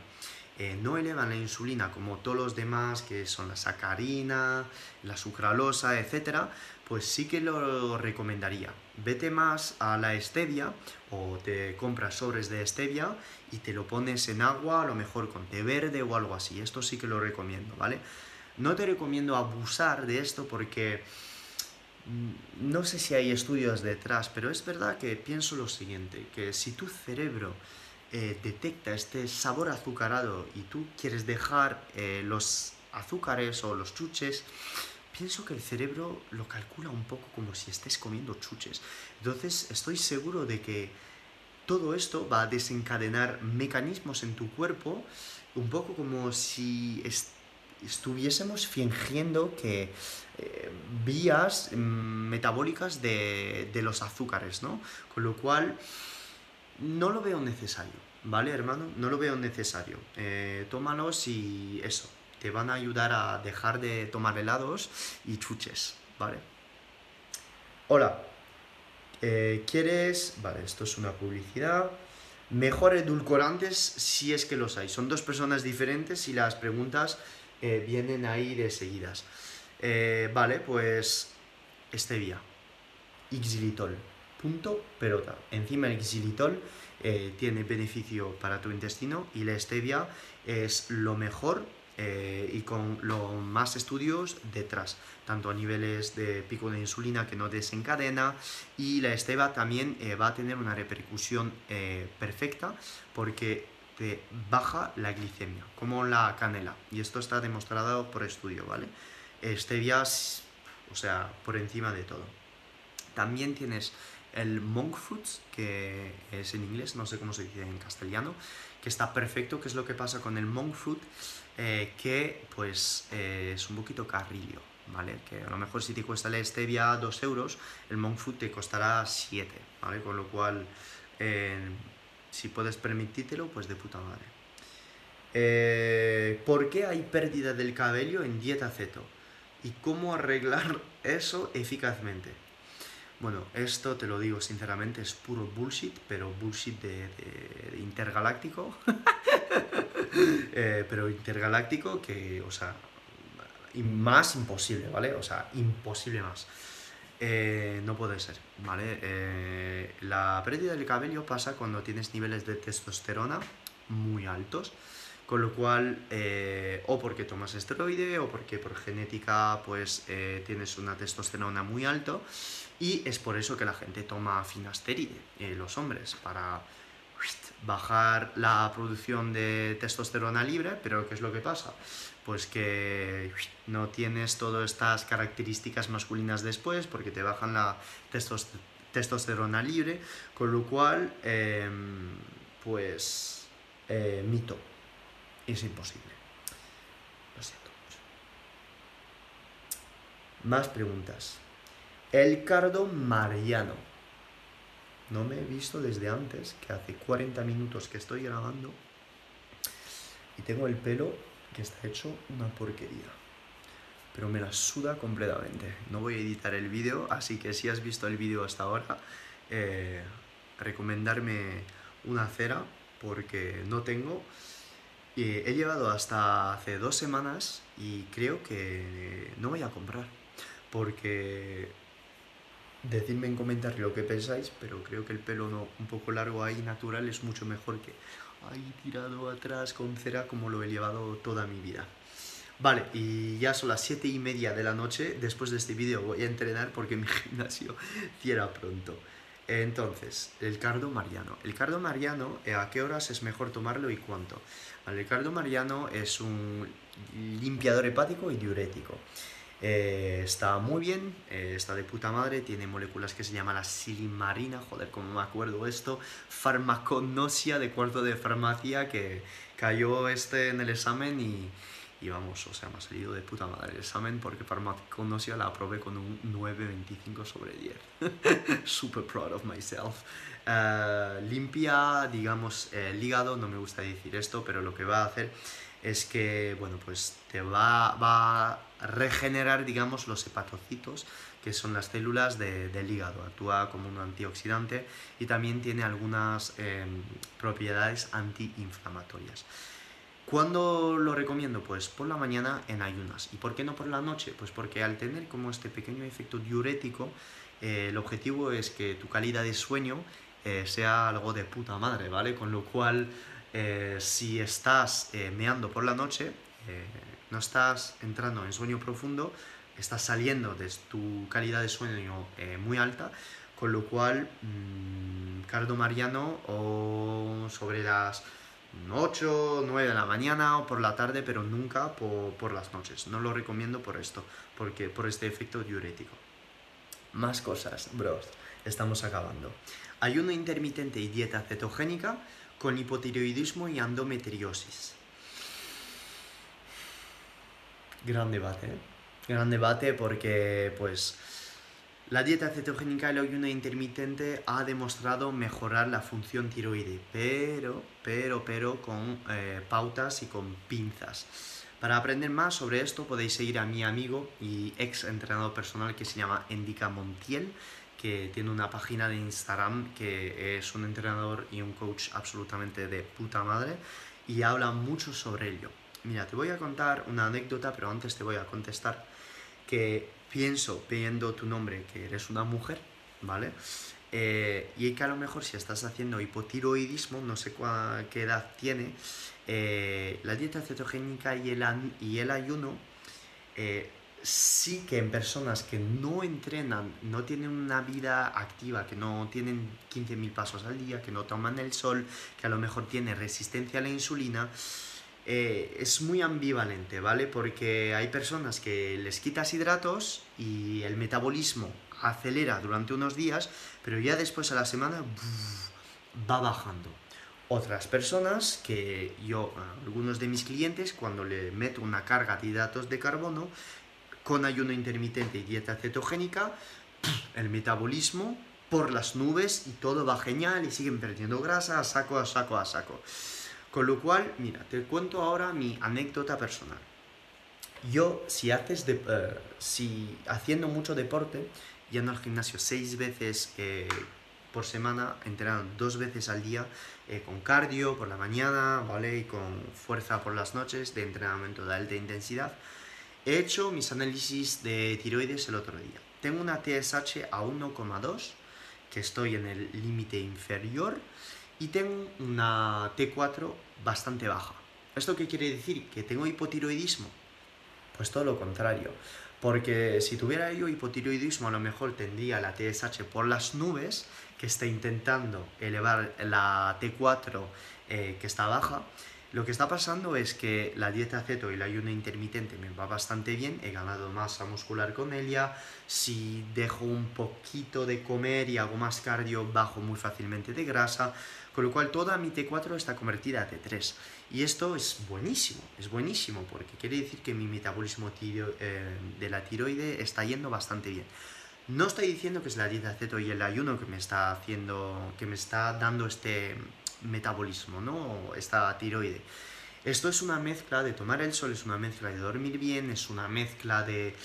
eh, no elevan la insulina como todos los demás, que son la sacarina, la sucralosa, etc., pues sí que lo recomendaría. Vete más a la stevia o te compras sobres de stevia y te lo pones en agua, a lo mejor con té verde o algo así. Esto sí que lo recomiendo, ¿vale? No te recomiendo abusar de esto porque mm, no sé si hay estudios detrás, pero es verdad que pienso lo siguiente, que si tu cerebro eh, detecta este sabor azucarado y tú quieres dejar eh, los azúcares o los chuches, pienso que el cerebro lo calcula un poco como si estés comiendo chuches. Entonces estoy seguro de que todo esto va a desencadenar mecanismos en tu cuerpo, un poco como si estuviésemos fingiendo que eh, vías mm, metabólicas de, de los azúcares, ¿no? Con lo cual no lo veo necesario, ¿vale, hermano? No lo veo necesario. Eh, tómalos y eso, te van a ayudar a dejar de tomar helados y chuches, ¿vale? Hola, eh, ¿quieres...? Vale, esto es una publicidad. Mejor edulcorantes si es que los hay. Son dos personas diferentes y las preguntas eh, vienen ahí de seguidas. vale, pues stevia, xilitol punto pelota. Encima el xilitol eh, tiene beneficio para tu intestino y la stevia es lo mejor eh, y con lo más estudios detrás, tanto a niveles de pico de insulina que no desencadena y la stevia también eh, va a tener una repercusión perfecta porque te baja la glicemia, como la canela, y esto está demostrado por estudio, ¿vale? Stevia, o sea, por encima de todo. También tienes el monk fruits, que es en inglés, no sé cómo se dice en castellano, que está perfecto, que es lo que pasa con el monk fruit, eh, que pues eh, es un poquito carrillo, ¿vale? Que a lo mejor si te cuesta la stevia 2 euros, el monk fruit te costará 7, ¿vale? Con lo cual, eh, si puedes permitírtelo, pues de puta madre. ¿Por qué hay pérdida del cabello en dieta ceto? ¿Y cómo arreglar *laughs* eso eficazmente? Bueno, esto te lo digo sinceramente, es puro bullshit, pero bullshit de, intergaláctico. *laughs* Eh, pero intergaláctico que, o sea, más imposible, ¿vale? O sea, imposible más. Eh, no puede ser, ¿vale? Eh, la pérdida del cabello pasa cuando tienes niveles de testosterona muy altos, con lo cual, o porque tomas esteroide, o porque por genética, pues, tienes una testosterona muy alto, y es por eso que la gente toma finasteride, eh, los hombres, para bajar la producción de testosterona libre, pero ¿qué es lo que pasa? Pues que no tienes todas estas características masculinas después porque te bajan la testosterona libre, con lo cual, em, pues, eh, mito, es imposible. Lo siento Más preguntas. El cardo mariano. No me he visto desde antes, que hace 40 minutos que estoy grabando y tengo el pelo que está hecho una porquería. Pero me la suda completamente. No voy a editar el vídeo, así que si has visto el vídeo hasta ahora, eh, recomendarme una cera porque no tengo. he llevado hasta hace dos semanas y creo que no voy a comprar. Porque decidme en comentarios lo que pensáis, pero creo que el pelo no, un poco largo ahí natural es mucho mejor que ahí tirado atrás con cera como lo he llevado toda mi vida. Vale, y ya son las 7 y media de la noche. Después de este vídeo voy a entrenar porque mi *laughs* gimnasio cierra pronto. Entonces, el cardo mariano. El cardo mariano, eh, ¿a qué horas es mejor tomarlo y cuánto? el cardo mariano es un limpiador hepático y diurético. Eh, está muy bien, eh, está de puta madre, tiene moléculas que se llaman la silimarina, joder, como me acuerdo esto, farmaconosia de cuarto de farmacia que cayó este en el examen y, y vamos, o sea, me ha salido de puta madre el examen porque farmaconosia la aprobé con un 9,25 sobre 10. *laughs* Super proud of myself. Eh, limpia, digamos, el hígado, no me gusta decir esto, pero lo que va a hacer es que, bueno, pues te va, va regenerar, digamos, los hepatocitos, que son las células del hígado. Actúa como un antioxidante y también tiene algunas em, propiedades antiinflamatorias. ¿Cuándo lo recomiendo? Pues por la mañana en ayunas. ¿Y por qué no por la noche? Pues porque al tener como este pequeño efecto diurético, eh, el objetivo es que tu calidad de sueño eh, sea algo de puta madre, ¿vale? Con lo cual eh, si estás meando por la noche, no estás entrando en sueño profundo, estás saliendo de tu calidad de sueño muy alta, con lo cual mmm, cardo mariano o sobre las 8, 9 de la mañana o por la tarde, pero nunca por, por, las noches. No lo recomiendo por esto, porque por este efecto diurético. Más cosas, bros. Estamos acabando. Ayuno intermitente y dieta cetogénica con hipotiroidismo y endometriosis. Gran debate, ¿eh? Gran debate porque, pues, la dieta cetogénica y el ayuno intermitente ha demostrado mejorar la función tiroide, pero, pero, pero con eh, pautas y con pinzas. Para aprender más sobre esto podéis seguir a mi amigo y ex entrenador personal que se llama Endica Montiel, que tiene una página de Instagram que es un entrenador y un coach absolutamente de puta madre y habla mucho sobre ello. Mira, te voy a contar una anécdota, pero antes te voy a contestar que pienso, viendo tu nombre, que eres una mujer, ¿vale? Eh, y que a lo mejor si estás haciendo hipotiroidismo, no sé qué edad tiene, eh, la dieta cetogénica y el, y el ayuno eh, sí que en personas que no entrenan, no tienen una vida activa, que no tienen 15.000 pasos al día, que no toman el sol, que a lo mejor tiene resistencia a la insulina, eh, es muy ambivalente, ¿vale? Porque hay personas que les quitas hidratos y el metabolismo acelera durante unos días, pero ya después a la semana va bajando. Otras personas que yo, algunos de mis clientes, cuando le meto una carga de hidratos de carbono, con ayuno intermitente y dieta cetogénica, el metabolismo por las nubes y todo va genial y siguen perdiendo grasa a saco, a saco, a saco. Con lo cual, mira, te cuento ahora mi anécdota personal. Yo, si haces de, eh, si haciendo mucho deporte, yendo al gimnasio seis veces eh, por semana, entrenando dos veces al día, eh, con cardio por la mañana, ¿vale? Y con fuerza por las noches, de entrenamiento de alta intensidad, He hecho mis análisis de tiroides el otro día. Tengo una TSH a 1,2, que estoy en el límite inferior, y tengo una T4 bastante baja. ¿Esto qué quiere decir? ¿Que tengo hipotiroidismo? Pues todo lo contrario. Porque si tuviera yo hipotiroidismo, a lo mejor tendría la TSH por las nubes, que está intentando elevar la T4 eh, que está baja, Lo que está pasando es que la dieta ceto y el ayuno intermitente me va bastante bien, he ganado masa muscular con ella, si dejo un poquito de comer y hago más cardio, bajo muy fácilmente de grasa, con lo cual toda mi T4 está convertida a T3. Y esto es buenísimo, es buenísimo, porque quiere decir que mi metabolismo eh, de la tiroide está yendo bastante bien. No estoy diciendo que es la dieta ceto y el ayuno que me está haciendo, que me está dando este metabolismo, ¿no? Esta tiroide. Esto es una mezcla de tomar el sol, es una mezcla de dormir bien, es una mezcla de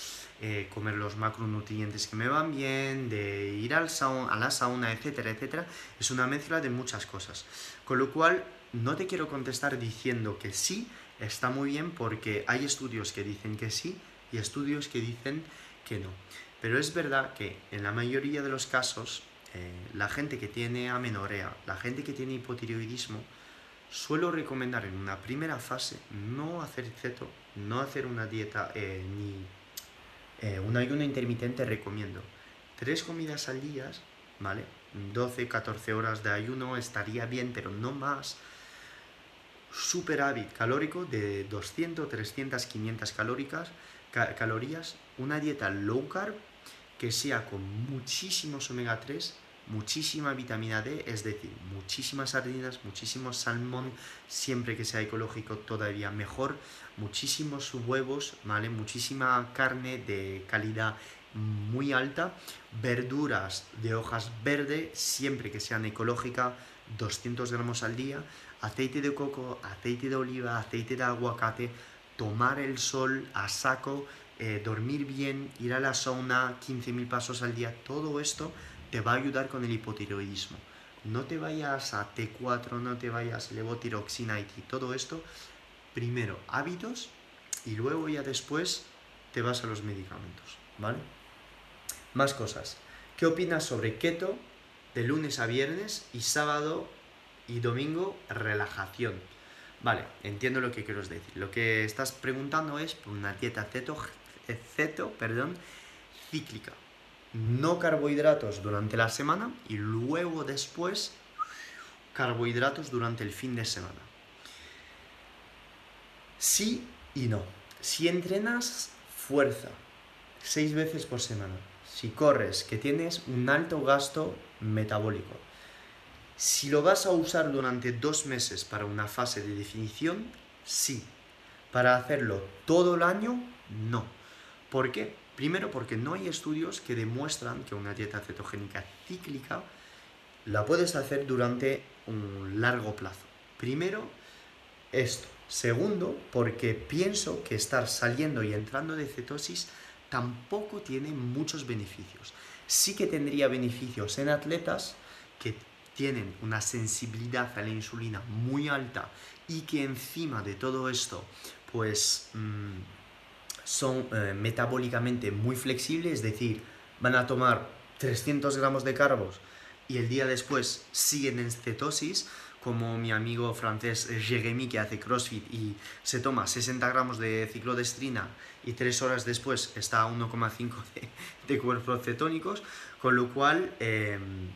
eh, comer los macronutrientes que me van bien, de ir al a la sauna, etcétera, etcétera. Es una mezcla de muchas cosas. Con lo cual, no te quiero contestar diciendo que sí, está muy bien porque hay estudios que dicen que sí y estudios que dicen que no. Pero es verdad que en la mayoría de los casos, eh, la gente que tiene amenorea, la gente que tiene hipotiroidismo, suelo recomendar en una primera fase no hacer ceto, no hacer una dieta eh, ni eh, un ayuno intermitente, recomiendo. Tres comidas al día, ¿vale? 12, 14 horas de ayuno estaría bien, pero no más. Superávit calórico de 200, 300, 500 calóricas, calorías, una dieta low carb que sea con muchísimos omega 3, muchísima vitamina D, es decir, muchísimas sardinas, muchísimo salmón, siempre que sea ecológico todavía mejor, muchísimos huevos, ¿vale? Muchísima carne de calidad muy alta, verduras de hojas verde, siempre que sean ecológicas, 200 gramos al día, aceite de coco, aceite de oliva, aceite de aguacate, tomar el sol a saco, eh, dormir bien, ir a la sauna 15.000 pasos al día, todo esto te va a ayudar con el hipotiroidismo. No te vayas a T4, no te vayas a levotiroxina y todo esto. Primero hábitos y luego ya después te vas a los medicamentos, ¿vale? Más cosas. ¿Qué opinas sobre keto de lunes a viernes y sábado y domingo relajación. Vale, entiendo lo que quiero decir. Lo que estás preguntando es por una dieta ceto, ceto perdón, cíclica. No carbohidratos durante la semana y luego después carbohidratos durante el fin de semana. Sí y no. Si entrenas fuerza seis veces por semana, si corres, que tienes un alto gasto metabólico, si lo vas a usar durante dos meses para una fase de definición, sí. Para hacerlo todo el año, no. ¿Por qué? Primero porque no hay estudios que demuestran que una dieta cetogénica cíclica la puedes hacer durante un largo plazo. Primero, esto. Segundo, porque pienso que estar saliendo y entrando de cetosis tampoco tiene muchos beneficios. Sí que tendría beneficios en atletas que tienen una sensibilidad a la insulina muy alta y que encima de todo esto, pues mm, son eh, metabólicamente muy flexibles, es decir, van a tomar 300 gramos de carbos y el día después siguen en cetosis, como mi amigo francés Jeremy que hace CrossFit y se toma 60 gramos de ciclodestrina y 3 horas después está a 1,5 de, cuerpos cetónicos, con lo cual... Em,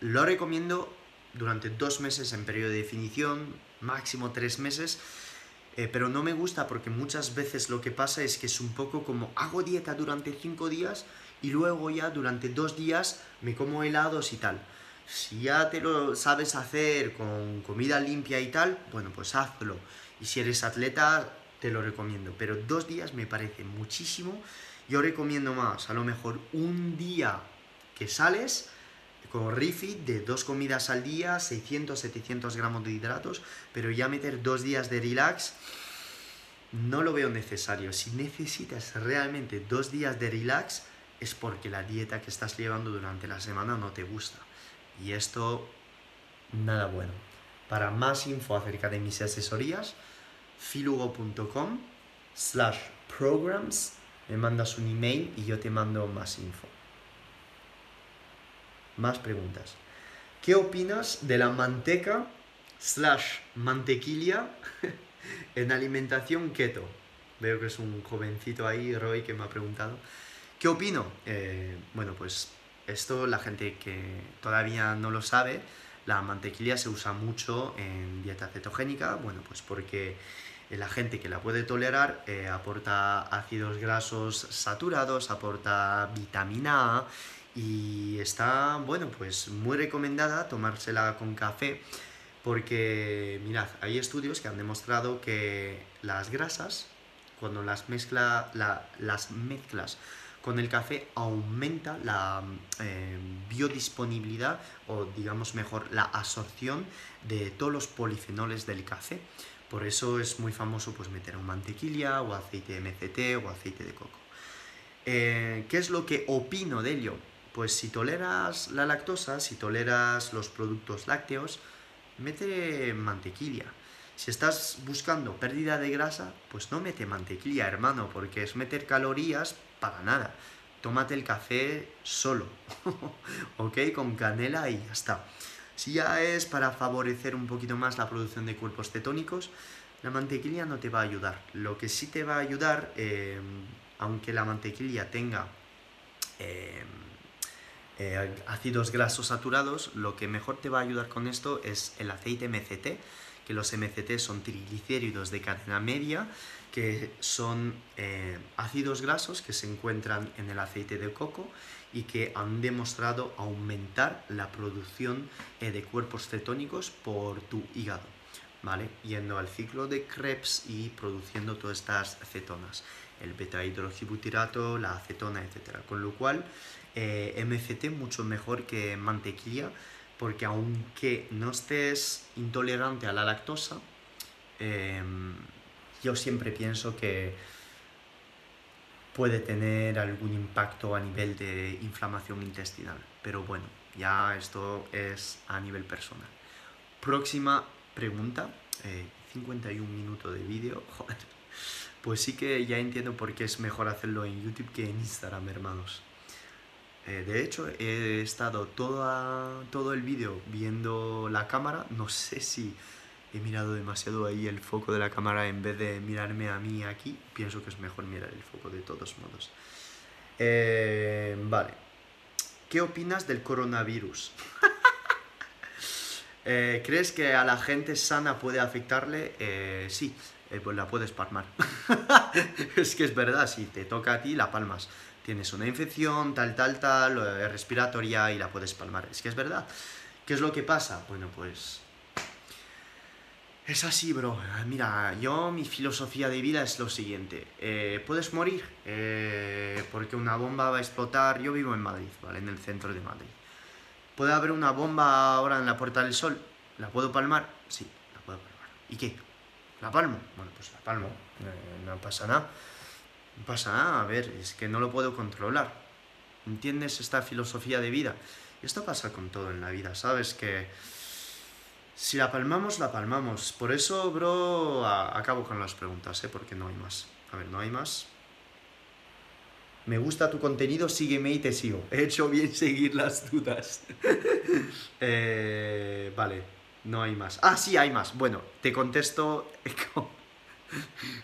lo recomiendo durante dos meses en periodo de definición, máximo tres meses, eh, pero no me gusta porque muchas veces lo que pasa es que es un poco como hago dieta durante cinco días y luego ya durante dos días me como helados y tal. Si ya te lo sabes hacer con comida limpia y tal, bueno, pues hazlo. Y si eres atleta, te lo recomiendo. Pero dos días me parece muchísimo. Yo recomiendo más, a lo mejor un día que sales, con refit de dos comidas al día, 600-700 gramos de hidratos, pero ya meter dos días de relax no lo veo necesario. Si necesitas realmente dos días de relax es porque la dieta que estás llevando durante la semana no te gusta. Y esto, nada bueno. Para más info acerca de mis asesorías, filugo.com slash programs, me mandas un email y yo te mando más info más preguntas. ¿Qué opinas de la manteca slash mantequilla *laughs* en alimentación keto? Veo que es un jovencito ahí, Roy, que me ha preguntado. ¿Qué opino? Eh, bueno, pues esto la gente que todavía no lo sabe, La mantequilla se usa mucho en dieta cetogénica, bueno, pues porque la gente que la puede tolerar eh, aporta ácidos grasos saturados, aporta vitamina A y está, bueno, pues muy recomendada tomársela con café porque, mirad, hay estudios que han demostrado que las grasas, cuando las, mezcla, las mezclas con el café, aumenta la eh, biodisponibilidad o, digamos mejor, la absorción de todos los polifenoles del café. Por eso es muy famoso pues, meter un mantequilla o aceite de MCT o aceite de coco. Eh, ¿Qué es lo que opino de ello? Pues si toleras la lactosa, si toleras los productos lácteos, mete mantequilla. Si estás buscando pérdida de grasa, pues no mete mantequilla, hermano, porque es meter calorías para nada. Tómate el café solo, *laughs* ¿ok? Con canela y ya está. Si ya es para favorecer un poquito más la producción de cuerpos cetónicos, la mantequilla no te va a ayudar. Lo que sí te va a ayudar, eh, aunque la mantequilla tenga... Eh, eh, ácidos grasos saturados, lo que mejor te va a ayudar con esto es el aceite MCT, que los MCT son triglicéridos de cadena media, que son eh, ácidos grasos que se encuentran en el aceite de coco y que han demostrado aumentar la producción eh, de cuerpos cetónicos por tu hígado. ¿Vale? Yendo al ciclo de Krebs y produciendo todas estas cetonas, el beta hidroxibutirato, la acetona, etc. Con lo cual, eh, MCT mucho mejor que mantequilla, porque aunque no estés intolerante a la lactosa, em, yo siempre pienso que puede tener algún impacto a nivel de inflamación intestinal. Pero bueno, ya esto es a nivel personal. Próxima pregunta. 51 eh, minutos de vídeo. *laughs* Pues sí que ya entiendo por qué es mejor hacerlo en YouTube que en Instagram, hermanos. Eh, de hecho, he estado toda, todo el vídeo viendo la cámara. No sé si he mirado demasiado ahí el foco de la cámara en vez de mirarme a mí aquí. Pienso que es mejor mirar el foco de todos modos. Eh, vale. ¿Qué opinas del coronavirus? *laughs* Eh, ¿Crees que a la gente sana puede afectarle? sí, pues la puedes palmar. *laughs* es que es verdad, si te toca a ti, la palmas tienes una infección, tal, tal, tal, eh, respiratoria y la puedes palmar. Es que es verdad. ¿Qué es lo que pasa? Bueno, pues... Es así, bro. Mira, yo mi filosofía de vida es lo siguiente. Eh, puedes morir eh, porque una bomba va a explotar. Yo vivo en Madrid, ¿vale? En el centro de Madrid. ¿Puede haber una bomba ahora en la Puerta del Sol? ¿La puedo palmar? Sí, la puedo palmar. ¿Y qué? ¿La palmo? Bueno, pues la palmo. no pasa nada. No pasa a ver, es que no lo puedo controlar. ¿Entiendes esta filosofía de vida? Esto pasa con todo en la vida, ¿sabes? Que si la palmamos, la palmamos. Por eso, bro, acabo con las preguntas, ¿eh? Porque no hay más. A ver, no hay más. Me gusta tu contenido, sígueme y te sigo. He hecho bien seguir las dudas. *laughs* Eh, vale, no hay más. Ah, sí, hay más. Bueno, te contesto *laughs*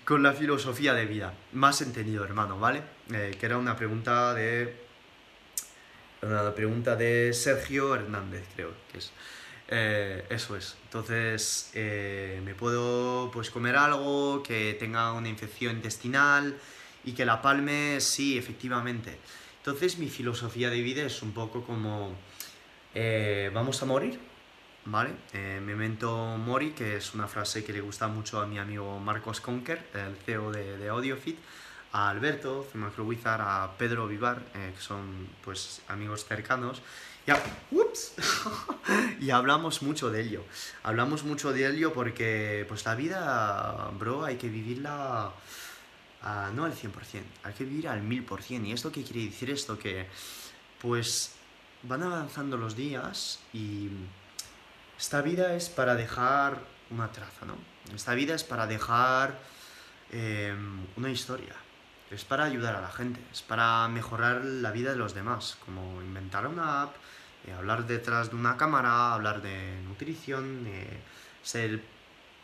con la filosofía de vida. Más entendido, hermano, ¿vale? Eh, que era una pregunta de. Una pregunta de Sergio Hernández, creo que es. Eh, eso es. Entonces, eh, me puedo pues comer algo que tenga una infección intestinal y que la palme, sí, efectivamente. Entonces, mi filosofía de vida es un poco como. vamos a morir, ¿vale? Eh, Memento Mori, que es una frase que le gusta mucho a mi amigo Marcos Conker, el CEO de, AudioFit, a Alberto Wizard, a Pedro Vivar, eh, que son pues amigos cercanos, y, *laughs* y hablamos mucho de ello. Hablamos mucho de ello porque pues la vida, bro, hay que vivirla... no al 100%, hay que vivir al 1000%. ¿Y esto qué quiere decir esto? Que pues van avanzando los días y esta vida es para dejar una traza, ¿no? Esta vida es para dejar em, una historia. Es para ayudar a la gente, es para mejorar la vida de los demás, como inventar una app, eh, hablar detrás de una cámara, hablar de nutrición, ser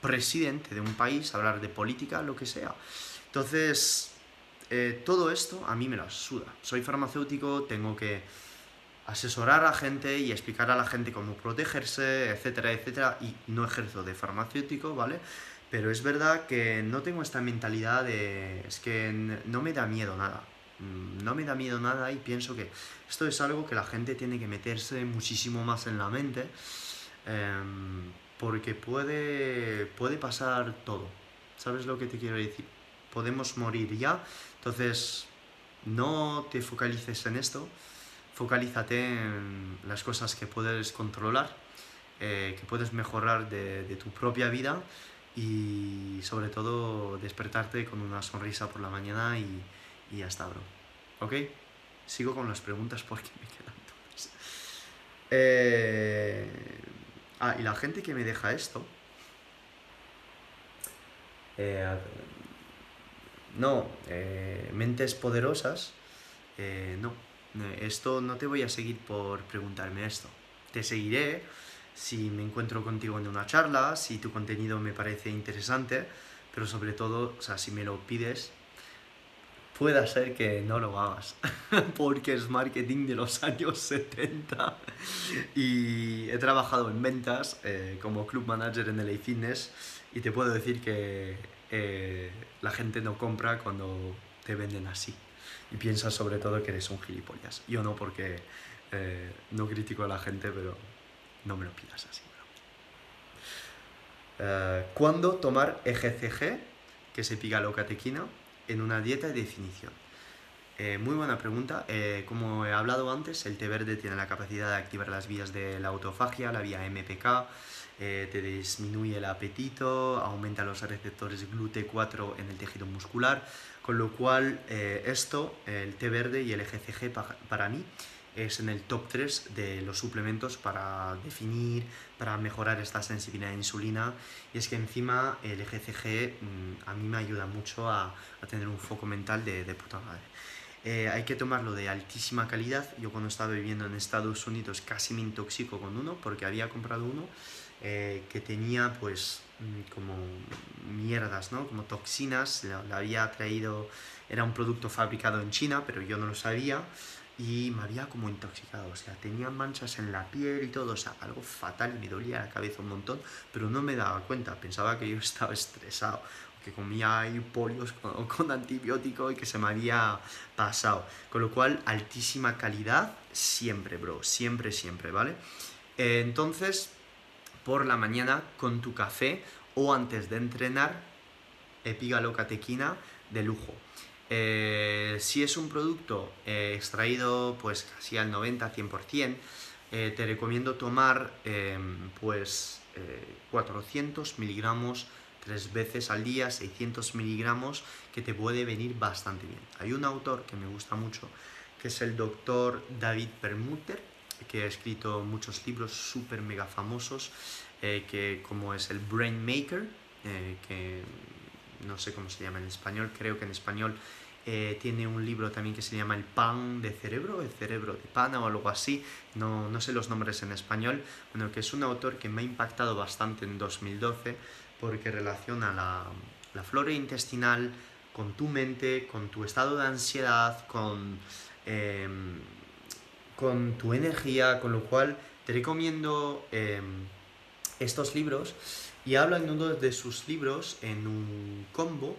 presidente de un país, hablar de política, lo que sea. Entonces, eh, todo esto a mí me lo suda. Soy farmacéutico, tengo que asesorar a gente y explicar a la gente cómo protegerse, etcétera, etcétera, y no ejerzo de farmacéutico, ¿vale? Pero es verdad que no tengo esta mentalidad de... es que no me da miedo nada, mm, no me da miedo nada y pienso que esto es algo que la gente tiene que meterse muchísimo más en la mente, em, porque puede, puede pasar todo, ¿sabes lo que te quiero decir? Podemos morir ya, entonces no te focalices en esto, focalízate en las cosas que puedes controlar, eh, que puedes mejorar de, tu propia vida y sobre todo despertarte con una sonrisa por la mañana y, y ya está, bro. ¿Ok? Sigo con las preguntas porque me quedan todas. Eh, ah, y la gente que me deja esto... Eh, no, mentes poderosas, no, esto no te voy a seguir por preguntarme esto. Te seguiré si me encuentro contigo en una charla, si tu contenido me parece interesante, pero sobre todo, o sea, si me lo pides, pueda ser que no lo hagas, *laughs* porque es marketing de los años 70 y he trabajado en ventas eh, como club manager en LA Fitness y te puedo decir que eh, la gente no compra cuando te venden así y piensas sobre todo que eres un gilipollas. Yo no porque eh, no critico a la gente, pero no me lo pidas así. Eh, ¿Cuándo tomar EGCG, que es epigalocatequina, en una dieta de definición? Eh, muy buena pregunta. como he hablado antes, el té verde tiene la capacidad de activar las vías de la autofagia, la vía MPK, te disminuye el apetito, aumenta los receptores GLUT4 en el tejido muscular, con lo cual, eh, esto, el té verde y el EGCG para mí es en el top 3 de los suplementos para definir, para mejorar esta sensibilidad a insulina. Y es que encima el EGCG mm, a mí me ayuda mucho a, tener un foco mental de, puta madre. Eh, hay que tomarlo de altísima calidad. Yo cuando estaba viviendo en Estados Unidos casi me intoxico con uno porque había comprado uno eh, que tenía pues mm, como mierdas, ¿no? Como toxinas, la, había traído, era un producto fabricado en China, pero yo no lo sabía y me había como intoxicado, o sea, tenía manchas en la piel y todo, o sea, algo fatal, me dolía la cabeza un montón, pero no me daba cuenta, pensaba que yo *laughs* estaba estresado, que comía ahí polios *laughs* con, antibiótico y que se me había pasado, con lo cual altísima calidad siempre, bro, siempre, siempre, ¿vale? Eh, entonces, por la mañana con tu café o antes de entrenar, epigalocatequina de lujo. Eh, si es un producto eh, extraído pues casi al 90-100%, eh, te recomiendo tomar em, pues 400 miligramos tres veces al día, 600 miligramos, que te puede venir bastante bien. Hay un autor que me gusta mucho, que es el doctor David Permuter, que ha escrito muchos libros súper mega famosos, eh, que como es el Brain Maker, eh, que no sé cómo se llama en español, creo que en español eh, tiene un libro también que se llama El pan de cerebro, el cerebro de pana o algo así, no, no sé los nombres en español, bueno, que es un autor que me ha impactado bastante en 2012 porque relaciona la, la flora intestinal con tu mente, con tu estado de ansiedad, con em, con tu energía, con lo cual te recomiendo em, estos libros y habla en uno de sus libros en un combo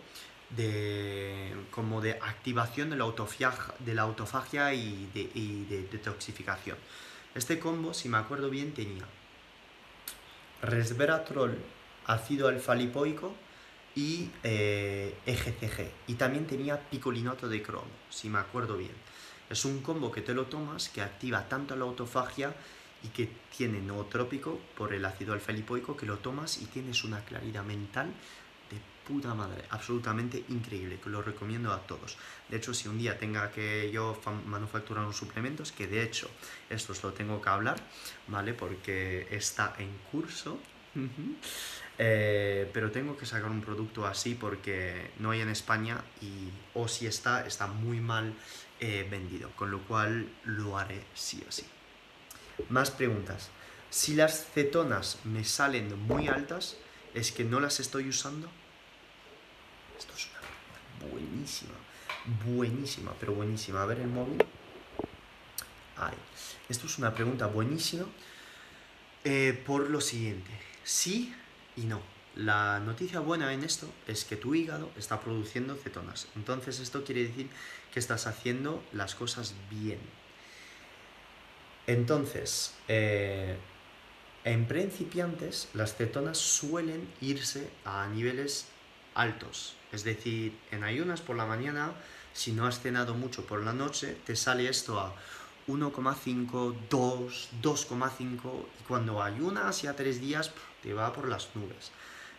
de como de activación de la autofagia, de la autofagia y, de, detoxificación. Este combo, si me acuerdo bien, tenía resveratrol, ácido alfa-lipoico y EGCG. Eh, e y también tenía picolinato de cromo, si me acuerdo bien. Es un combo que te lo tomas que activa tanto la autofagia y que tiene nootrópico por el ácido alfa-lipoico que lo tomas y tienes una claridad mental de puta madre, absolutamente increíble, que lo recomiendo a todos. De hecho, si un día tenga que yo manufacturar unos suplementos, que de hecho esto lo tengo que hablar, ¿vale? Porque está en curso. Eh, pero tengo que sacar un producto así porque no hay en España y o si está, está muy mal eh, vendido, con lo cual lo haré sí o sí. Más preguntas. Si las cetonas me salen muy altas, ¿es que no las estoy usando? Esto es una buenísima, buenísima, pero buenísima. A ver el móvil. Esto es una pregunta buenísima eh, por lo siguiente, sí y no. La noticia buena en esto es que tu hígado está produciendo cetonas. Entonces esto quiere decir que estás haciendo las cosas bien. Entonces, eh, en principiantes las cetonas suelen irse a niveles altos. Es decir, en ayunas por la mañana, si no has cenado mucho por la noche, te sale esto a 1,5, 2, 2,5 y cuando ayunas ya tres días te va por las nubes.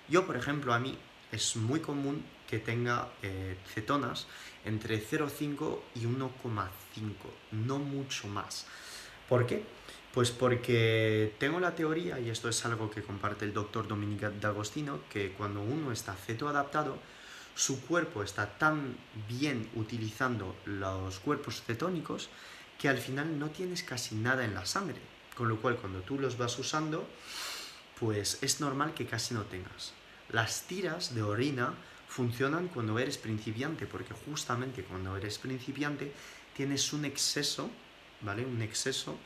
Yo, por ejemplo, a mí es muy común que tenga eh, cetonas entre 0,5 y 1,5, no mucho más. ¿Por qué? Pues porque tengo la teoría, y esto es algo que comparte el doctor Dominique D'Agostino, que cuando uno está cetoadaptado, su cuerpo está tan bien utilizando los cuerpos cetónicos que al final no tienes casi nada en la sangre. Con lo cual, cuando tú los vas usando, pues es normal que casi no tengas. Las tiras de orina funcionan cuando eres principiante, porque justamente cuando eres principiante tienes un exceso, ¿vale? Un exceso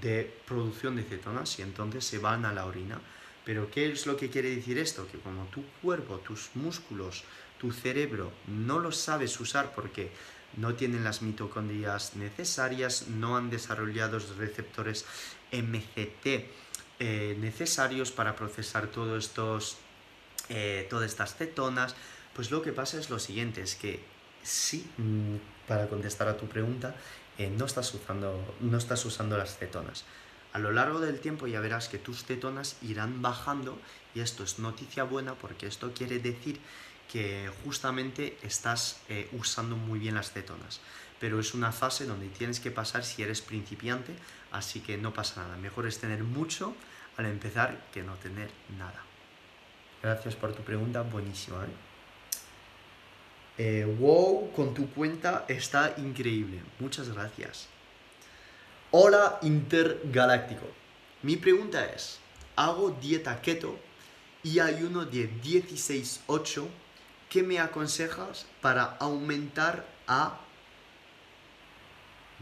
de producción de cetonas y entonces se van a la orina. Pero ¿qué es lo que quiere decir esto? Que como tu cuerpo, tus músculos, tu cerebro no los sabes usar porque no tienen las mitocondrias necesarias, no han desarrollado los receptores MCT eh, necesarios para procesar todos estos, eh, todas estas cetonas, pues lo que pasa es lo siguiente, es que sí, mm, para contestar a tu pregunta, eh, no, estás usando, no estás usando las cetonas. A lo largo del tiempo ya verás que tus cetonas irán bajando y esto es noticia buena porque esto quiere decir que justamente estás usando muy bien las cetonas. Pero es una fase donde tienes que pasar si eres principiante, así que no pasa nada. Mejor es tener mucho al empezar que no tener nada. Gracias por tu pregunta, buenísima. ¿eh? Eh, wow, con tu cuenta está increíble. Muchas gracias. Hola intergaláctico. Mi pregunta es, hago dieta keto y ayuno de 16-8. ¿Qué me aconsejas para aumentar a...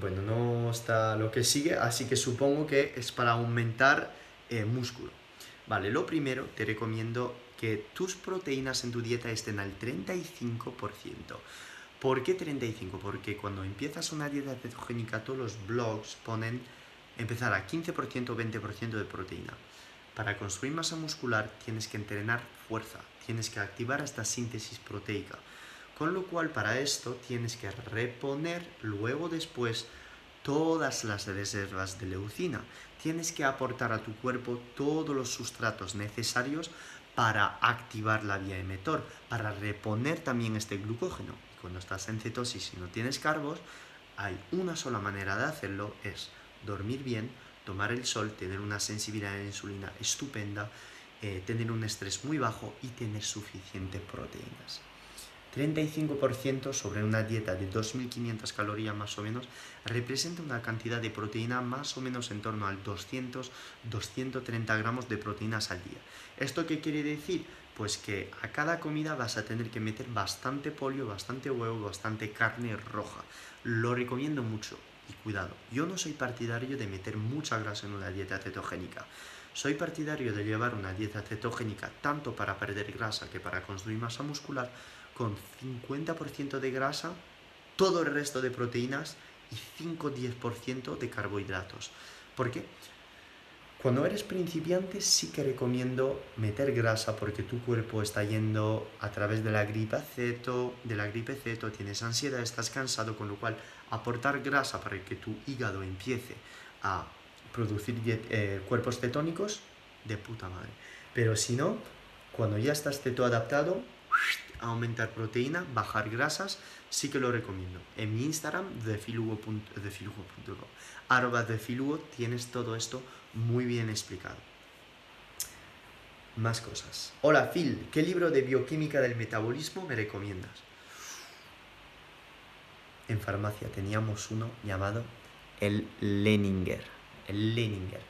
Bueno, no está lo que sigue, así que supongo que es para aumentar eh, músculo. Vale, lo primero te recomiendo que tus proteínas en tu dieta estén al 35%. ¿Por qué 35%? Porque cuando empiezas una dieta cetogénica, todos los blogs ponen empezar a 15% o 20% de proteína. Para construir masa muscular tienes que entrenar fuerza, tienes que activar esta síntesis proteica. Con lo cual para esto tienes que reponer luego después todas las reservas de leucina. Tienes que aportar a tu cuerpo todos los sustratos necesarios para activar la vía emetor, para reponer también este glucógeno. Y cuando estás en cetosis y no tienes carbos, hay una sola manera de hacerlo, es dormir bien, tomar el sol, tener una sensibilidad a la insulina estupenda, eh, tener un estrés muy bajo y tener suficientes proteínas. 35% sobre una dieta de 2.500 calorías más o menos representa una cantidad de proteína más o menos en torno al 200-230 gramos de proteínas al día. ¿Esto qué quiere decir? Pues que a cada comida vas a tener que meter bastante pollo, bastante huevo, bastante carne roja. Lo recomiendo mucho y cuidado, yo no soy partidario de meter mucha grasa en una dieta cetogénica. Soy partidario de llevar una dieta cetogénica tanto para perder grasa que para construir masa muscular con 50% de grasa, todo el resto de proteínas y 5-10% de carbohidratos. ¿Por qué? Cuando eres principiante sí que recomiendo meter grasa porque tu cuerpo está yendo a través de la gripe ceto, de la gripe ceto, tienes ansiedad, estás cansado, con lo cual aportar grasa para que tu hígado empiece a producir eh, cuerpos cetónicos, de puta madre. Pero si no, cuando ya estás ceto adaptado, aumentar proteína, bajar grasas, sí que lo recomiendo. En mi Instagram, defilugo.com, arroba defilugo, tienes todo esto muy bien explicado. Más cosas. Hola Phil, ¿qué libro de bioquímica del metabolismo me recomiendas? En farmacia teníamos uno llamado el Leninger. El Leninger,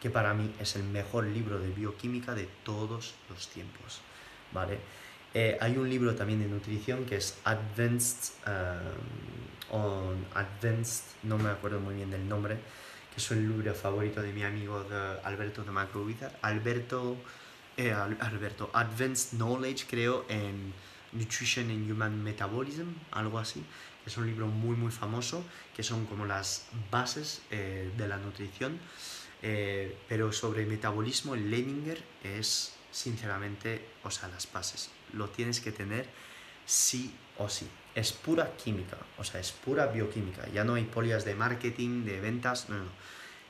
que para mí es el mejor libro de bioquímica de todos los tiempos. ¿Vale? Eh, hay un libro también de nutrición que es Advanced, um, on Advanced, no me acuerdo muy bien del nombre, que es el libro favorito de mi amigo Alberto de Macrovizar. Alberto, eh, Alberto, Advanced Knowledge creo en Nutrition and Human Metabolism, algo así. Es un libro muy muy famoso, que son como las bases de la nutrición. pero sobre metabolismo, el Leninger es sinceramente, o sea, las bases. Lo tienes que tener sí o sí. Es pura química, o sea, es pura bioquímica. Ya no hay polias de marketing, de ventas, no, no.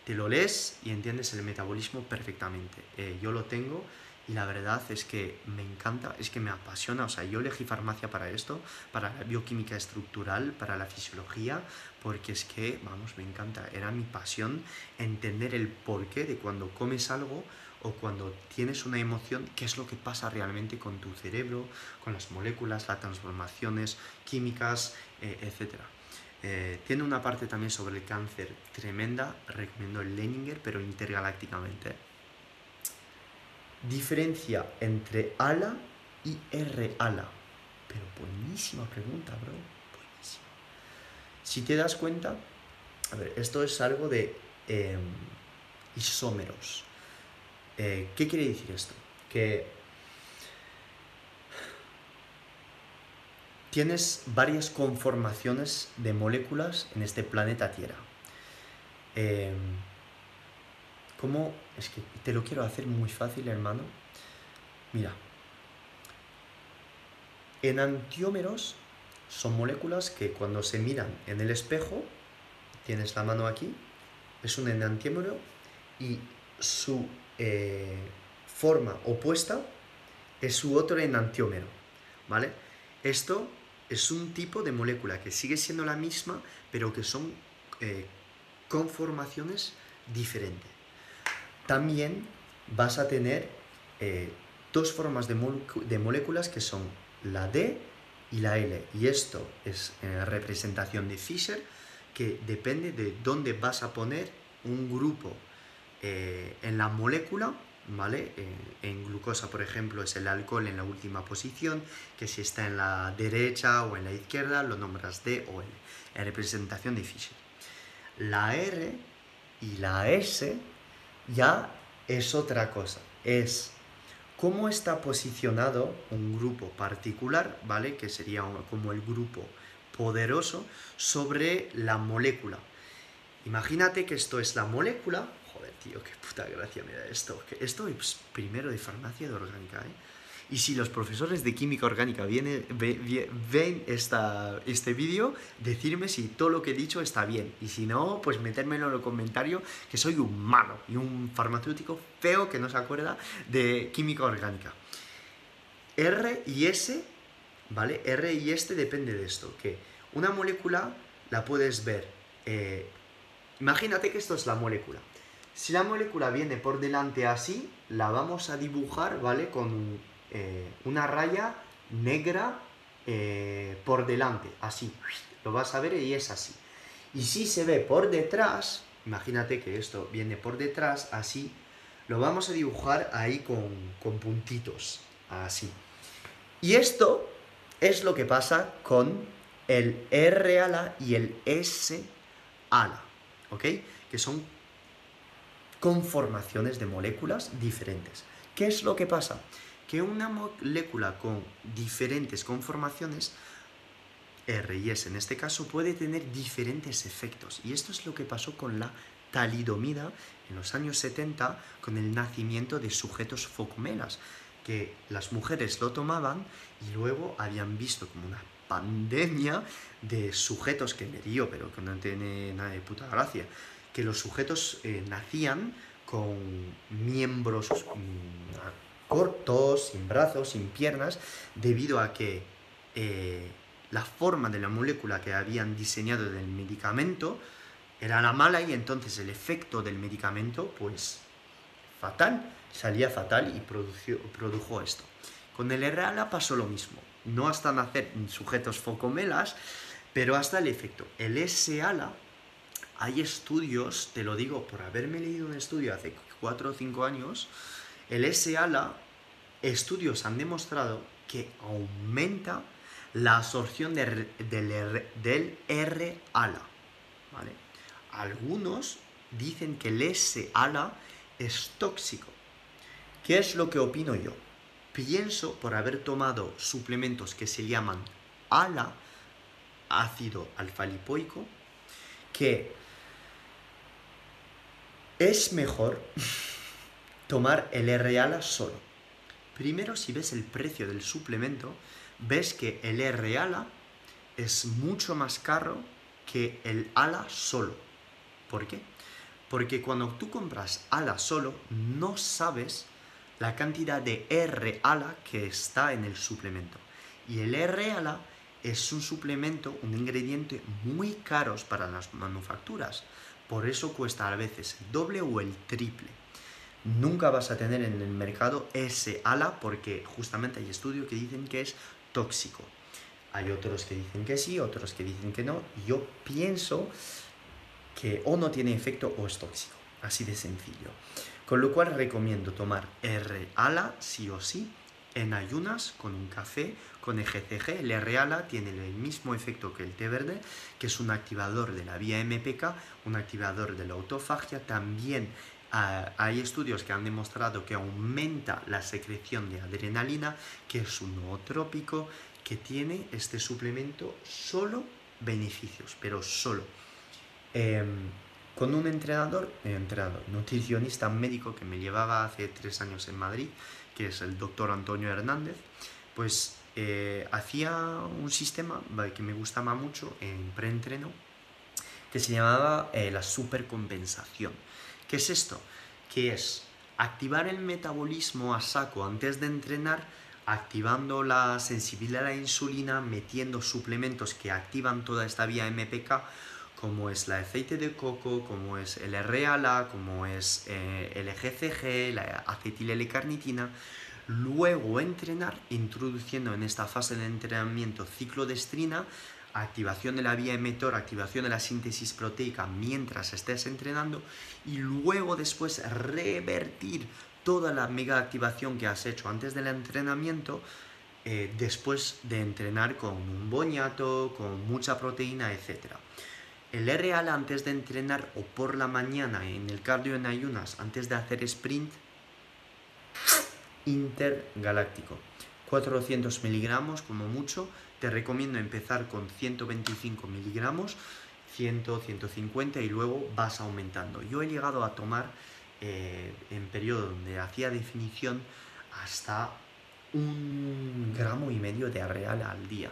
Te lo lees y entiendes el metabolismo perfectamente. Eh, yo lo tengo y la verdad es que me encanta, es que me apasiona. O sea, yo elegí farmacia para esto, para la bioquímica estructural, para la fisiología, porque es que, vamos, me encanta. Era mi pasión entender el porqué de cuando comes algo o cuando tienes una emoción, qué es lo que pasa realmente con tu cerebro, con las moléculas, las transformaciones químicas, eh, etc. Eh, tiene una parte también sobre el cáncer tremenda, recomiendo el Leninger, pero intergalácticamente. Diferencia entre ALA y R-ALA. Pero buenísima pregunta, bro. Buenísima. Si te das cuenta, a ver, esto es algo de em, isómeros. Eh, ¿Qué quiere decir esto? Que tienes varias conformaciones de moléculas en este planeta Tierra. Em, ¿Cómo? Es que te lo quiero hacer muy fácil, hermano. Mira. Enantiómeros son moléculas que cuando se miran en el espejo, tienes la mano aquí, es un enantiómero y su eh, forma opuesta es su otro enantiómero, ¿vale? Esto es un tipo de molécula que sigue siendo la misma, pero que son eh, conformaciones diferentes. También vas a tener eh, dos formas de, de, moléculas que son la D y la L. Y esto es representación de Fischer, que depende de dónde vas a poner un grupo eh, en la molécula, ¿vale? Eh, en glucosa, por ejemplo, es el alcohol en la última posición, que si está en la derecha o en la izquierda, lo nombras D o L, en representación de Fischer. La R y la S ya es otra cosa, es cómo está posicionado un grupo particular, ¿vale? Que sería como el grupo poderoso sobre la molécula. Imagínate que esto es la molécula, tío, qué puta gracia me da esto. Esto es primero de farmacia de orgánica, ¿eh? Y si los profesores de química orgánica viene, ven esta, este vídeo, decirme si todo lo que he dicho está bien. Y si no, pues metérmelo en el comentario que soy un malo y un farmacéutico feo que no se acuerda de química orgánica. R y S, ¿vale? R y S depende de esto, que una molécula la puedes ver. Eh, imagínate que esto es la molécula. Si la molécula viene por delante así, la vamos a dibujar, ¿vale? Con eh, una raya negra eh, por delante, así. Lo vas a ver y es así. Y si se ve por detrás, imagínate que esto viene por detrás, así, lo vamos a dibujar ahí con, con puntitos, así. Y esto es lo que pasa con el R ala y el S ala, ¿ok? Que son conformaciones de moléculas diferentes. ¿Qué es lo que pasa? Que una molécula con diferentes conformaciones, R y S en este caso, puede tener diferentes efectos. Y esto es lo que pasó con la talidomida en los años 70 con el nacimiento de sujetos focomelas, que las mujeres lo tomaban y luego habían visto como una pandemia de sujetos que me dio, pero que no tiene nada de puta gracia, que los sujetos eh, nacían con miembros mm, cortos, sin brazos, sin piernas, debido a que eh, la forma de la molécula que habían diseñado del medicamento era la mala y entonces el efecto del medicamento, pues fatal, salía fatal y produjo esto. Con el RALA pasó lo mismo, no hasta nacer sujetos focomelas, pero hasta el efecto. El S-ALA hay estudios, te lo digo por haberme leído un estudio hace 4 o 5 años, el S-ALA, estudios han demostrado que aumenta la absorción del, R-ALA. Algunos dicen que el S-ALA es tóxico. ¿Qué es lo que opino yo? Pienso, por haber tomado suplementos que se llaman ALA, ácido alfa-lipoico, que es mejor *laughs* tomar el R-ALA solo. Primero, si ves el precio del suplemento, ves que el R-ALA es mucho más caro que el ALA solo. ¿Por qué? Porque cuando tú compras ALA solo, no sabes la cantidad de R-ALA que está en el suplemento. Y el R-ALA es un suplemento, un ingrediente muy caro para las manufacturas. Por eso cuesta a veces el doble o el triple. Nunca vas a tener en el mercado ese ALA porque justamente hay estudios que dicen que es tóxico. Hay otros que dicen que sí, otros que dicen que no. Yo pienso que o no tiene efecto o es tóxico. Así de sencillo. Con lo cual recomiendo tomar R-ALA sí o sí en ayunas con un café con EGCG. El R-ALA tiene el mismo efecto que el té verde, que es un activador de la vía MPK, un activador de la autofagia. También ah, hay estudios que han demostrado que aumenta la secreción de adrenalina, que es un nootrópico, que tiene este suplemento solo beneficios, pero solo. Em, con un entrenador, entrenador, nutricionista médico que me llevaba hace tres años en Madrid, que es el doctor Antonio Hernández, pues eh, hacía un sistema que me gustaba mucho en preentreno, que se llamaba eh, la supercompensación. ¿Qué es esto? Que es activar el metabolismo a saco antes de entrenar, activando la sensibilidad a la insulina, metiendo suplementos que activan toda esta vía MPK, como es el aceite de coco, como es el R-ALA, como es eh, el EGCG, la acetil-L-carnitina. Luego entrenar introduciendo en esta fase de entrenamiento ciclodestrina, activación de la vía emetor, activación de la síntesis proteica mientras estés entrenando y luego después revertir toda la mega activación que has hecho antes del entrenamiento eh, después de entrenar con un boñato, con mucha proteína, etc. El R-ALA antes de entrenar o por la mañana en el cardio en ayunas, antes de hacer sprint, intergaláctico. 400 miligramos como mucho. Te recomiendo empezar con 125 miligramos, 100, 150 y luego vas aumentando. Yo he llegado a tomar eh, en periodo donde hacía definición hasta un gramo y medio de R-ALA al día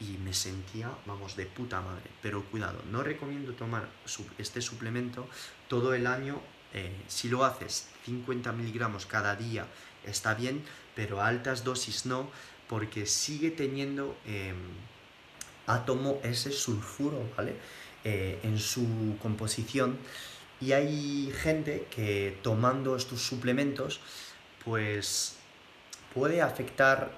y me sentía, vamos, de puta madre. Pero cuidado, no recomiendo tomar este suplemento todo el año. Eh, si lo haces 50 miligramos cada día está bien, pero a altas dosis no, porque sigue teniendo eh, átomo ese sulfuro, ¿vale? Eh, en su composición. Y hay gente que tomando estos suplementos, pues puede afectar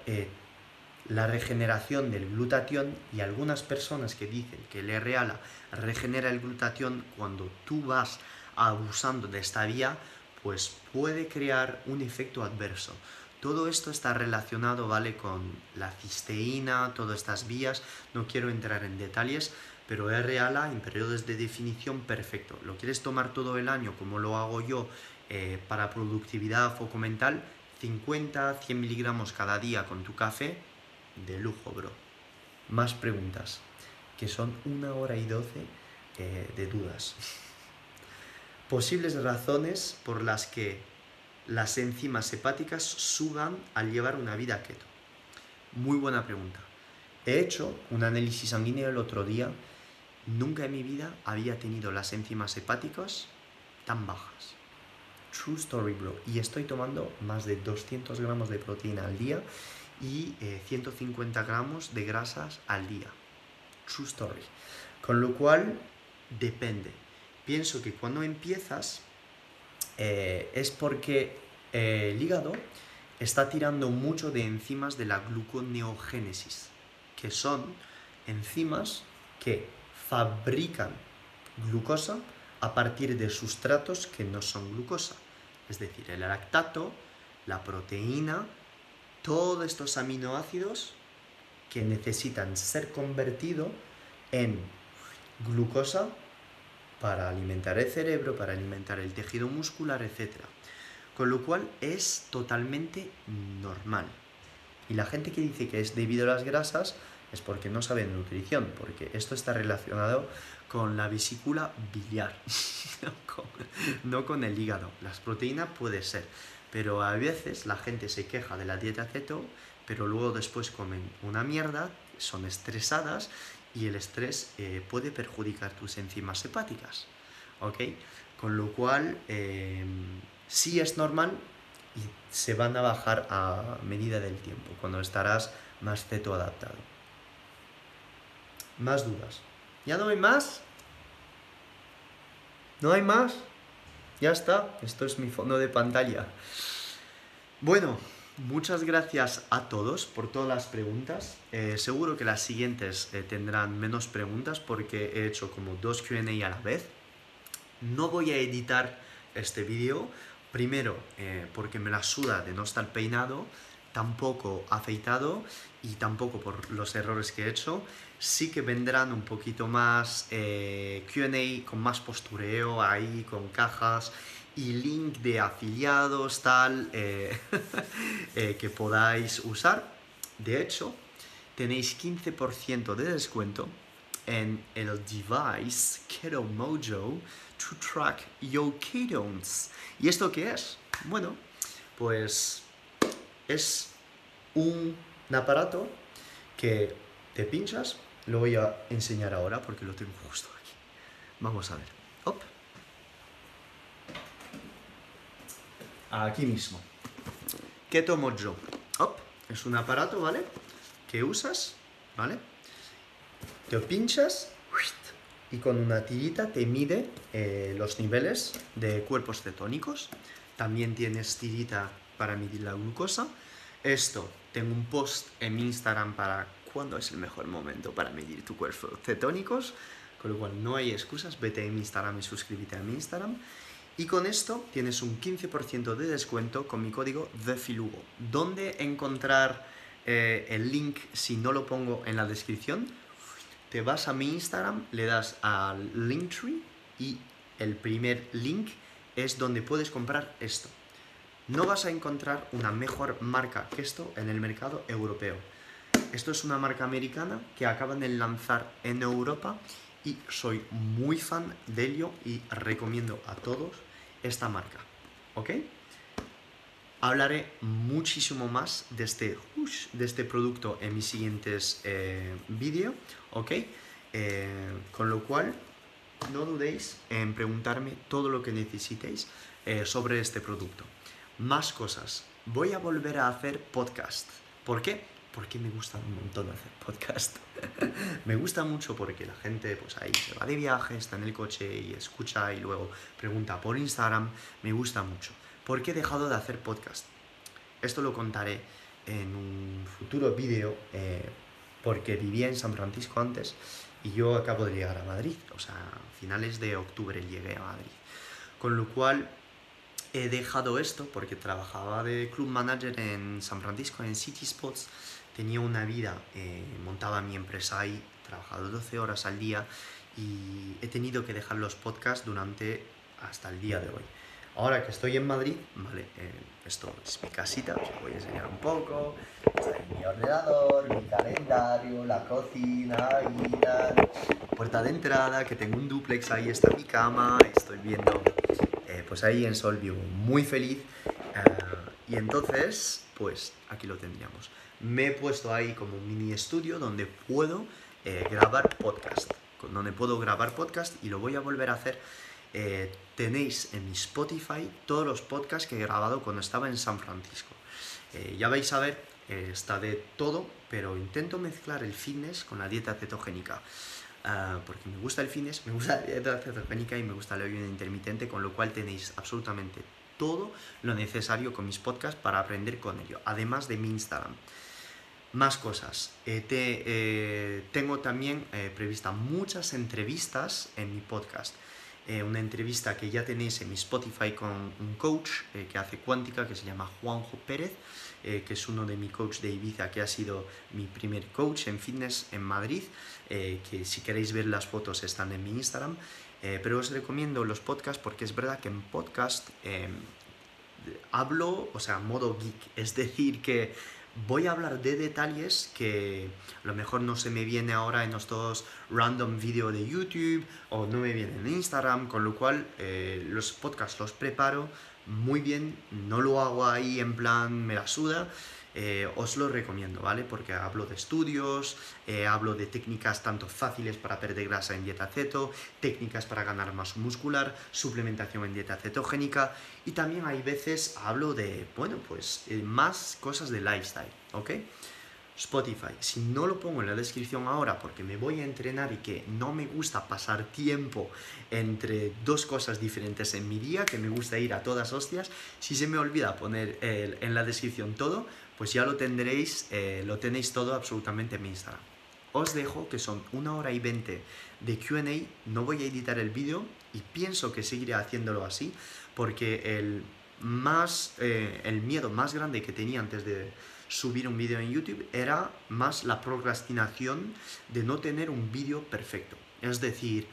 la regeneración del glutatión y algunas personas que dicen que el R-ALA regenera el glutatión cuando tú vas abusando de esta vía, pues puede crear un efecto adverso. Todo esto está relacionado, ¿vale? Con la cisteína, todas estas vías. No quiero entrar en detalles, pero R-ALA en periodos de definición perfecto. ¿Lo quieres tomar todo el año como lo hago yo eh, para productividad, foco mental? 50, 100 miligramos cada día con tu café de lujo, bro. Más preguntas, que son una hora y doce eh, de dudas. Posibles razones por las que las enzimas hepáticas suban al llevar una vida keto. Muy buena pregunta. He hecho un análisis sanguíneo el otro día. Nunca en mi vida había tenido las enzimas hepáticas tan bajas. True story, bro. Y estoy tomando más de 200 gramos de proteína al día y 150 eh, gramos de grasas al día. True story. Con lo cual, depende. Pienso que cuando empiezas eh, es porque eh, el hígado está tirando mucho de enzimas de la gluconeogénesis, que son enzimas que fabrican glucosa a partir de sustratos que no son glucosa, es decir, el lactato, la proteína, todos estos aminoácidos que necesitan ser convertidos en glucosa para alimentar el cerebro, para alimentar el tejido muscular, etc. Con lo cual es totalmente normal. Y la gente que dice que es debido a las grasas es porque no sabe de nutrición, porque esto está relacionado con la vesícula biliar, *laughs* no, con, el hígado. Las proteínas puede ser, pero a veces la gente se queja de la dieta keto, pero luego después comen una mierda, son estresadas y el estrés eh, puede perjudicar tus enzimas hepáticas. ¿Ok? Con lo cual, eh, sí es normal y se van a bajar a medida del tiempo, cuando estarás más ceto adaptado. Más dudas. ¿Ya no hay más? ¿No hay más? Ya está, esto es mi fondo de pantalla. Bueno, muchas gracias a todos por todas las preguntas. Eh, seguro que las siguientes eh, tendrán menos preguntas porque he hecho como dos QA a la vez. No voy a editar este vídeo, primero eh, porque me la suda de no estar peinado, tampoco afeitado y tampoco por los errores que he hecho sí que vendrán un poquito más QA con más postureo ahí, con cajas y link de afiliados tal eh, *laughs* eh, que podáis usar. De hecho, tenéis 15% de descuento en el device Keto Mojo to track your ketones. ¿Y esto qué es? Bueno, pues es un aparato que te pinchas lo voy a enseñar ahora porque lo tengo justo aquí. Vamos a ver. Aquí mismo. ¿Qué tomo yo? Es un aparato, ¿vale? Que usas, ¿vale? Te pinchas y con una tirita te mide eh, los niveles de cuerpos cetónicos. También tienes tirita para medir la glucosa. Esto, tengo un post en mi Instagram para cuándo es el mejor momento para medir tu cuerpo cetónicos, con lo cual no hay excusas, vete a mi Instagram y suscríbete a mi Instagram. Y con esto tienes un 15% de descuento con mi código THEFILUGO. ¿Dónde encontrar eh, el link si no lo pongo en la descripción? Te vas a mi Instagram, le das al Linktree y el primer link es donde puedes comprar esto. No vas a encontrar una mejor marca que esto en el mercado europeo. Esto es una marca americana que acaban de lanzar en Europa y soy muy fan de ello y recomiendo a todos esta marca. ¿Ok? Hablaré muchísimo más de este, de este producto en mis siguientes eh, vídeos. ¿Ok? Eh, con lo cual, no dudéis en preguntarme todo lo que necesitéis eh, sobre este producto. Más cosas. Voy a volver a hacer podcast. ¿Por qué? Porque me gusta un montón hacer podcast. *laughs* me gusta mucho porque la gente pues ahí se va de viaje, está en el coche y escucha y luego pregunta por Instagram. Me gusta mucho. ¿Por qué he dejado de hacer podcast? Esto lo contaré en un futuro vídeo eh, porque vivía en San Francisco antes y yo acabo de llegar a Madrid. O sea, finales de octubre llegué a Madrid. Con lo cual he dejado esto porque trabajaba de club manager en San Francisco, en City Spots tenía una vida, eh, montaba mi empresa ahí, trabajaba 12 horas al día y he tenido que dejar los podcasts durante hasta el día de hoy. Ahora que estoy en Madrid, vale, eh, esto es mi casita, os voy a enseñar un poco. Está ahí mi ordenador, mi calendario, la cocina tal. Puerta de entrada, que tengo un duplex, ahí está mi cama, estoy viendo, eh, pues ahí en Solview, muy feliz. y entonces, pues aquí lo tendríamos me he puesto ahí como un mini estudio donde puedo eh, grabar podcast, donde puedo grabar podcast y lo voy a volver a hacer. Eh, tenéis en mi Spotify todos los podcasts que he grabado cuando estaba en San Francisco. Eh, ya vais a ver, está de todo, pero intento mezclar el fitness con la dieta cetogénica. Ah, porque me gusta el fitness, me gusta la dieta cetogénica y me gusta el ayuno intermitente, con lo cual tenéis absolutamente todo lo necesario con mis podcasts para aprender con ello, además de mi Instagram. Más cosas. Eh, eh, tengo también eh, prevista muchas entrevistas en mi podcast. una entrevista que ya tenéis en mi Spotify con un coach que hace cuántica que se llama Juanjo Pérez. eh, que es uno de mi coach de Ibiza, que ha sido mi primer coach en fitness en Madrid, eh, que si queréis ver las fotos están en mi Instagram. pero os recomiendo los podcasts porque es verdad que en podcast em, hablo, o sea, modo geek, es decir, que voy a hablar de detalles que a lo mejor no se me viene ahora en estos random vídeos de YouTube o no me viene en Instagram, con lo cual eh, los podcasts los preparo muy bien, no lo hago ahí en plan me la suda, eh, os lo recomiendo, ¿vale? Porque hablo de estudios, eh, hablo de técnicas tanto fáciles para perder grasa en dieta ceto, técnicas para ganar masa muscular, suplementación en dieta cetogénica y también hay veces hablo de, bueno, pues eh, más cosas de lifestyle, ¿ok? Spotify. Si no lo pongo en la descripción ahora porque me voy a entrenar y que no me gusta pasar tiempo entre dos cosas diferentes en mi día, que me gusta ir a todas hostias, si se me olvida poner en la descripción todo, pues ya lo tendréis, eh, lo tenéis todo absolutamente en mi Instagram. Os dejo que son una hora y veinte de QA, no voy a editar el vídeo y pienso que seguiré haciéndolo así porque el, más, eh, el miedo más grande que tenía antes de subir un vídeo en YouTube era más la procrastinación de no tener un vídeo perfecto. Es decir,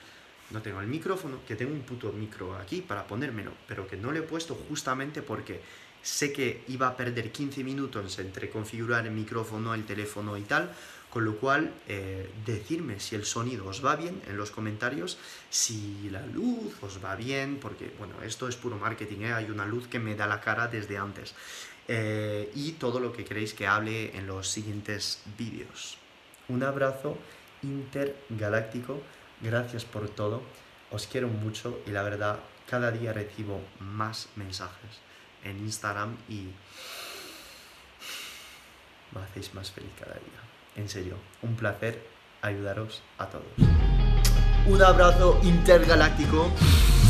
no tengo el micrófono, que tengo un puto micro aquí para ponérmelo, pero que no lo he puesto justamente porque sé que iba a perder 15 minutos entre configurar el micrófono, el teléfono y tal, con lo cual eh, decirme si el sonido os va bien en los comentarios, si la luz os va bien, porque bueno, esto es puro marketing, ¿eh? hay una luz que me da la cara desde antes. Eh, y todo lo que queréis que hable en los siguientes vídeos. Un abrazo intergaláctico, gracias por todo, os quiero mucho y la verdad cada día recibo más mensajes en Instagram y me hacéis más feliz cada día. En serio, un placer ayudaros a todos. Un abrazo intergaláctico.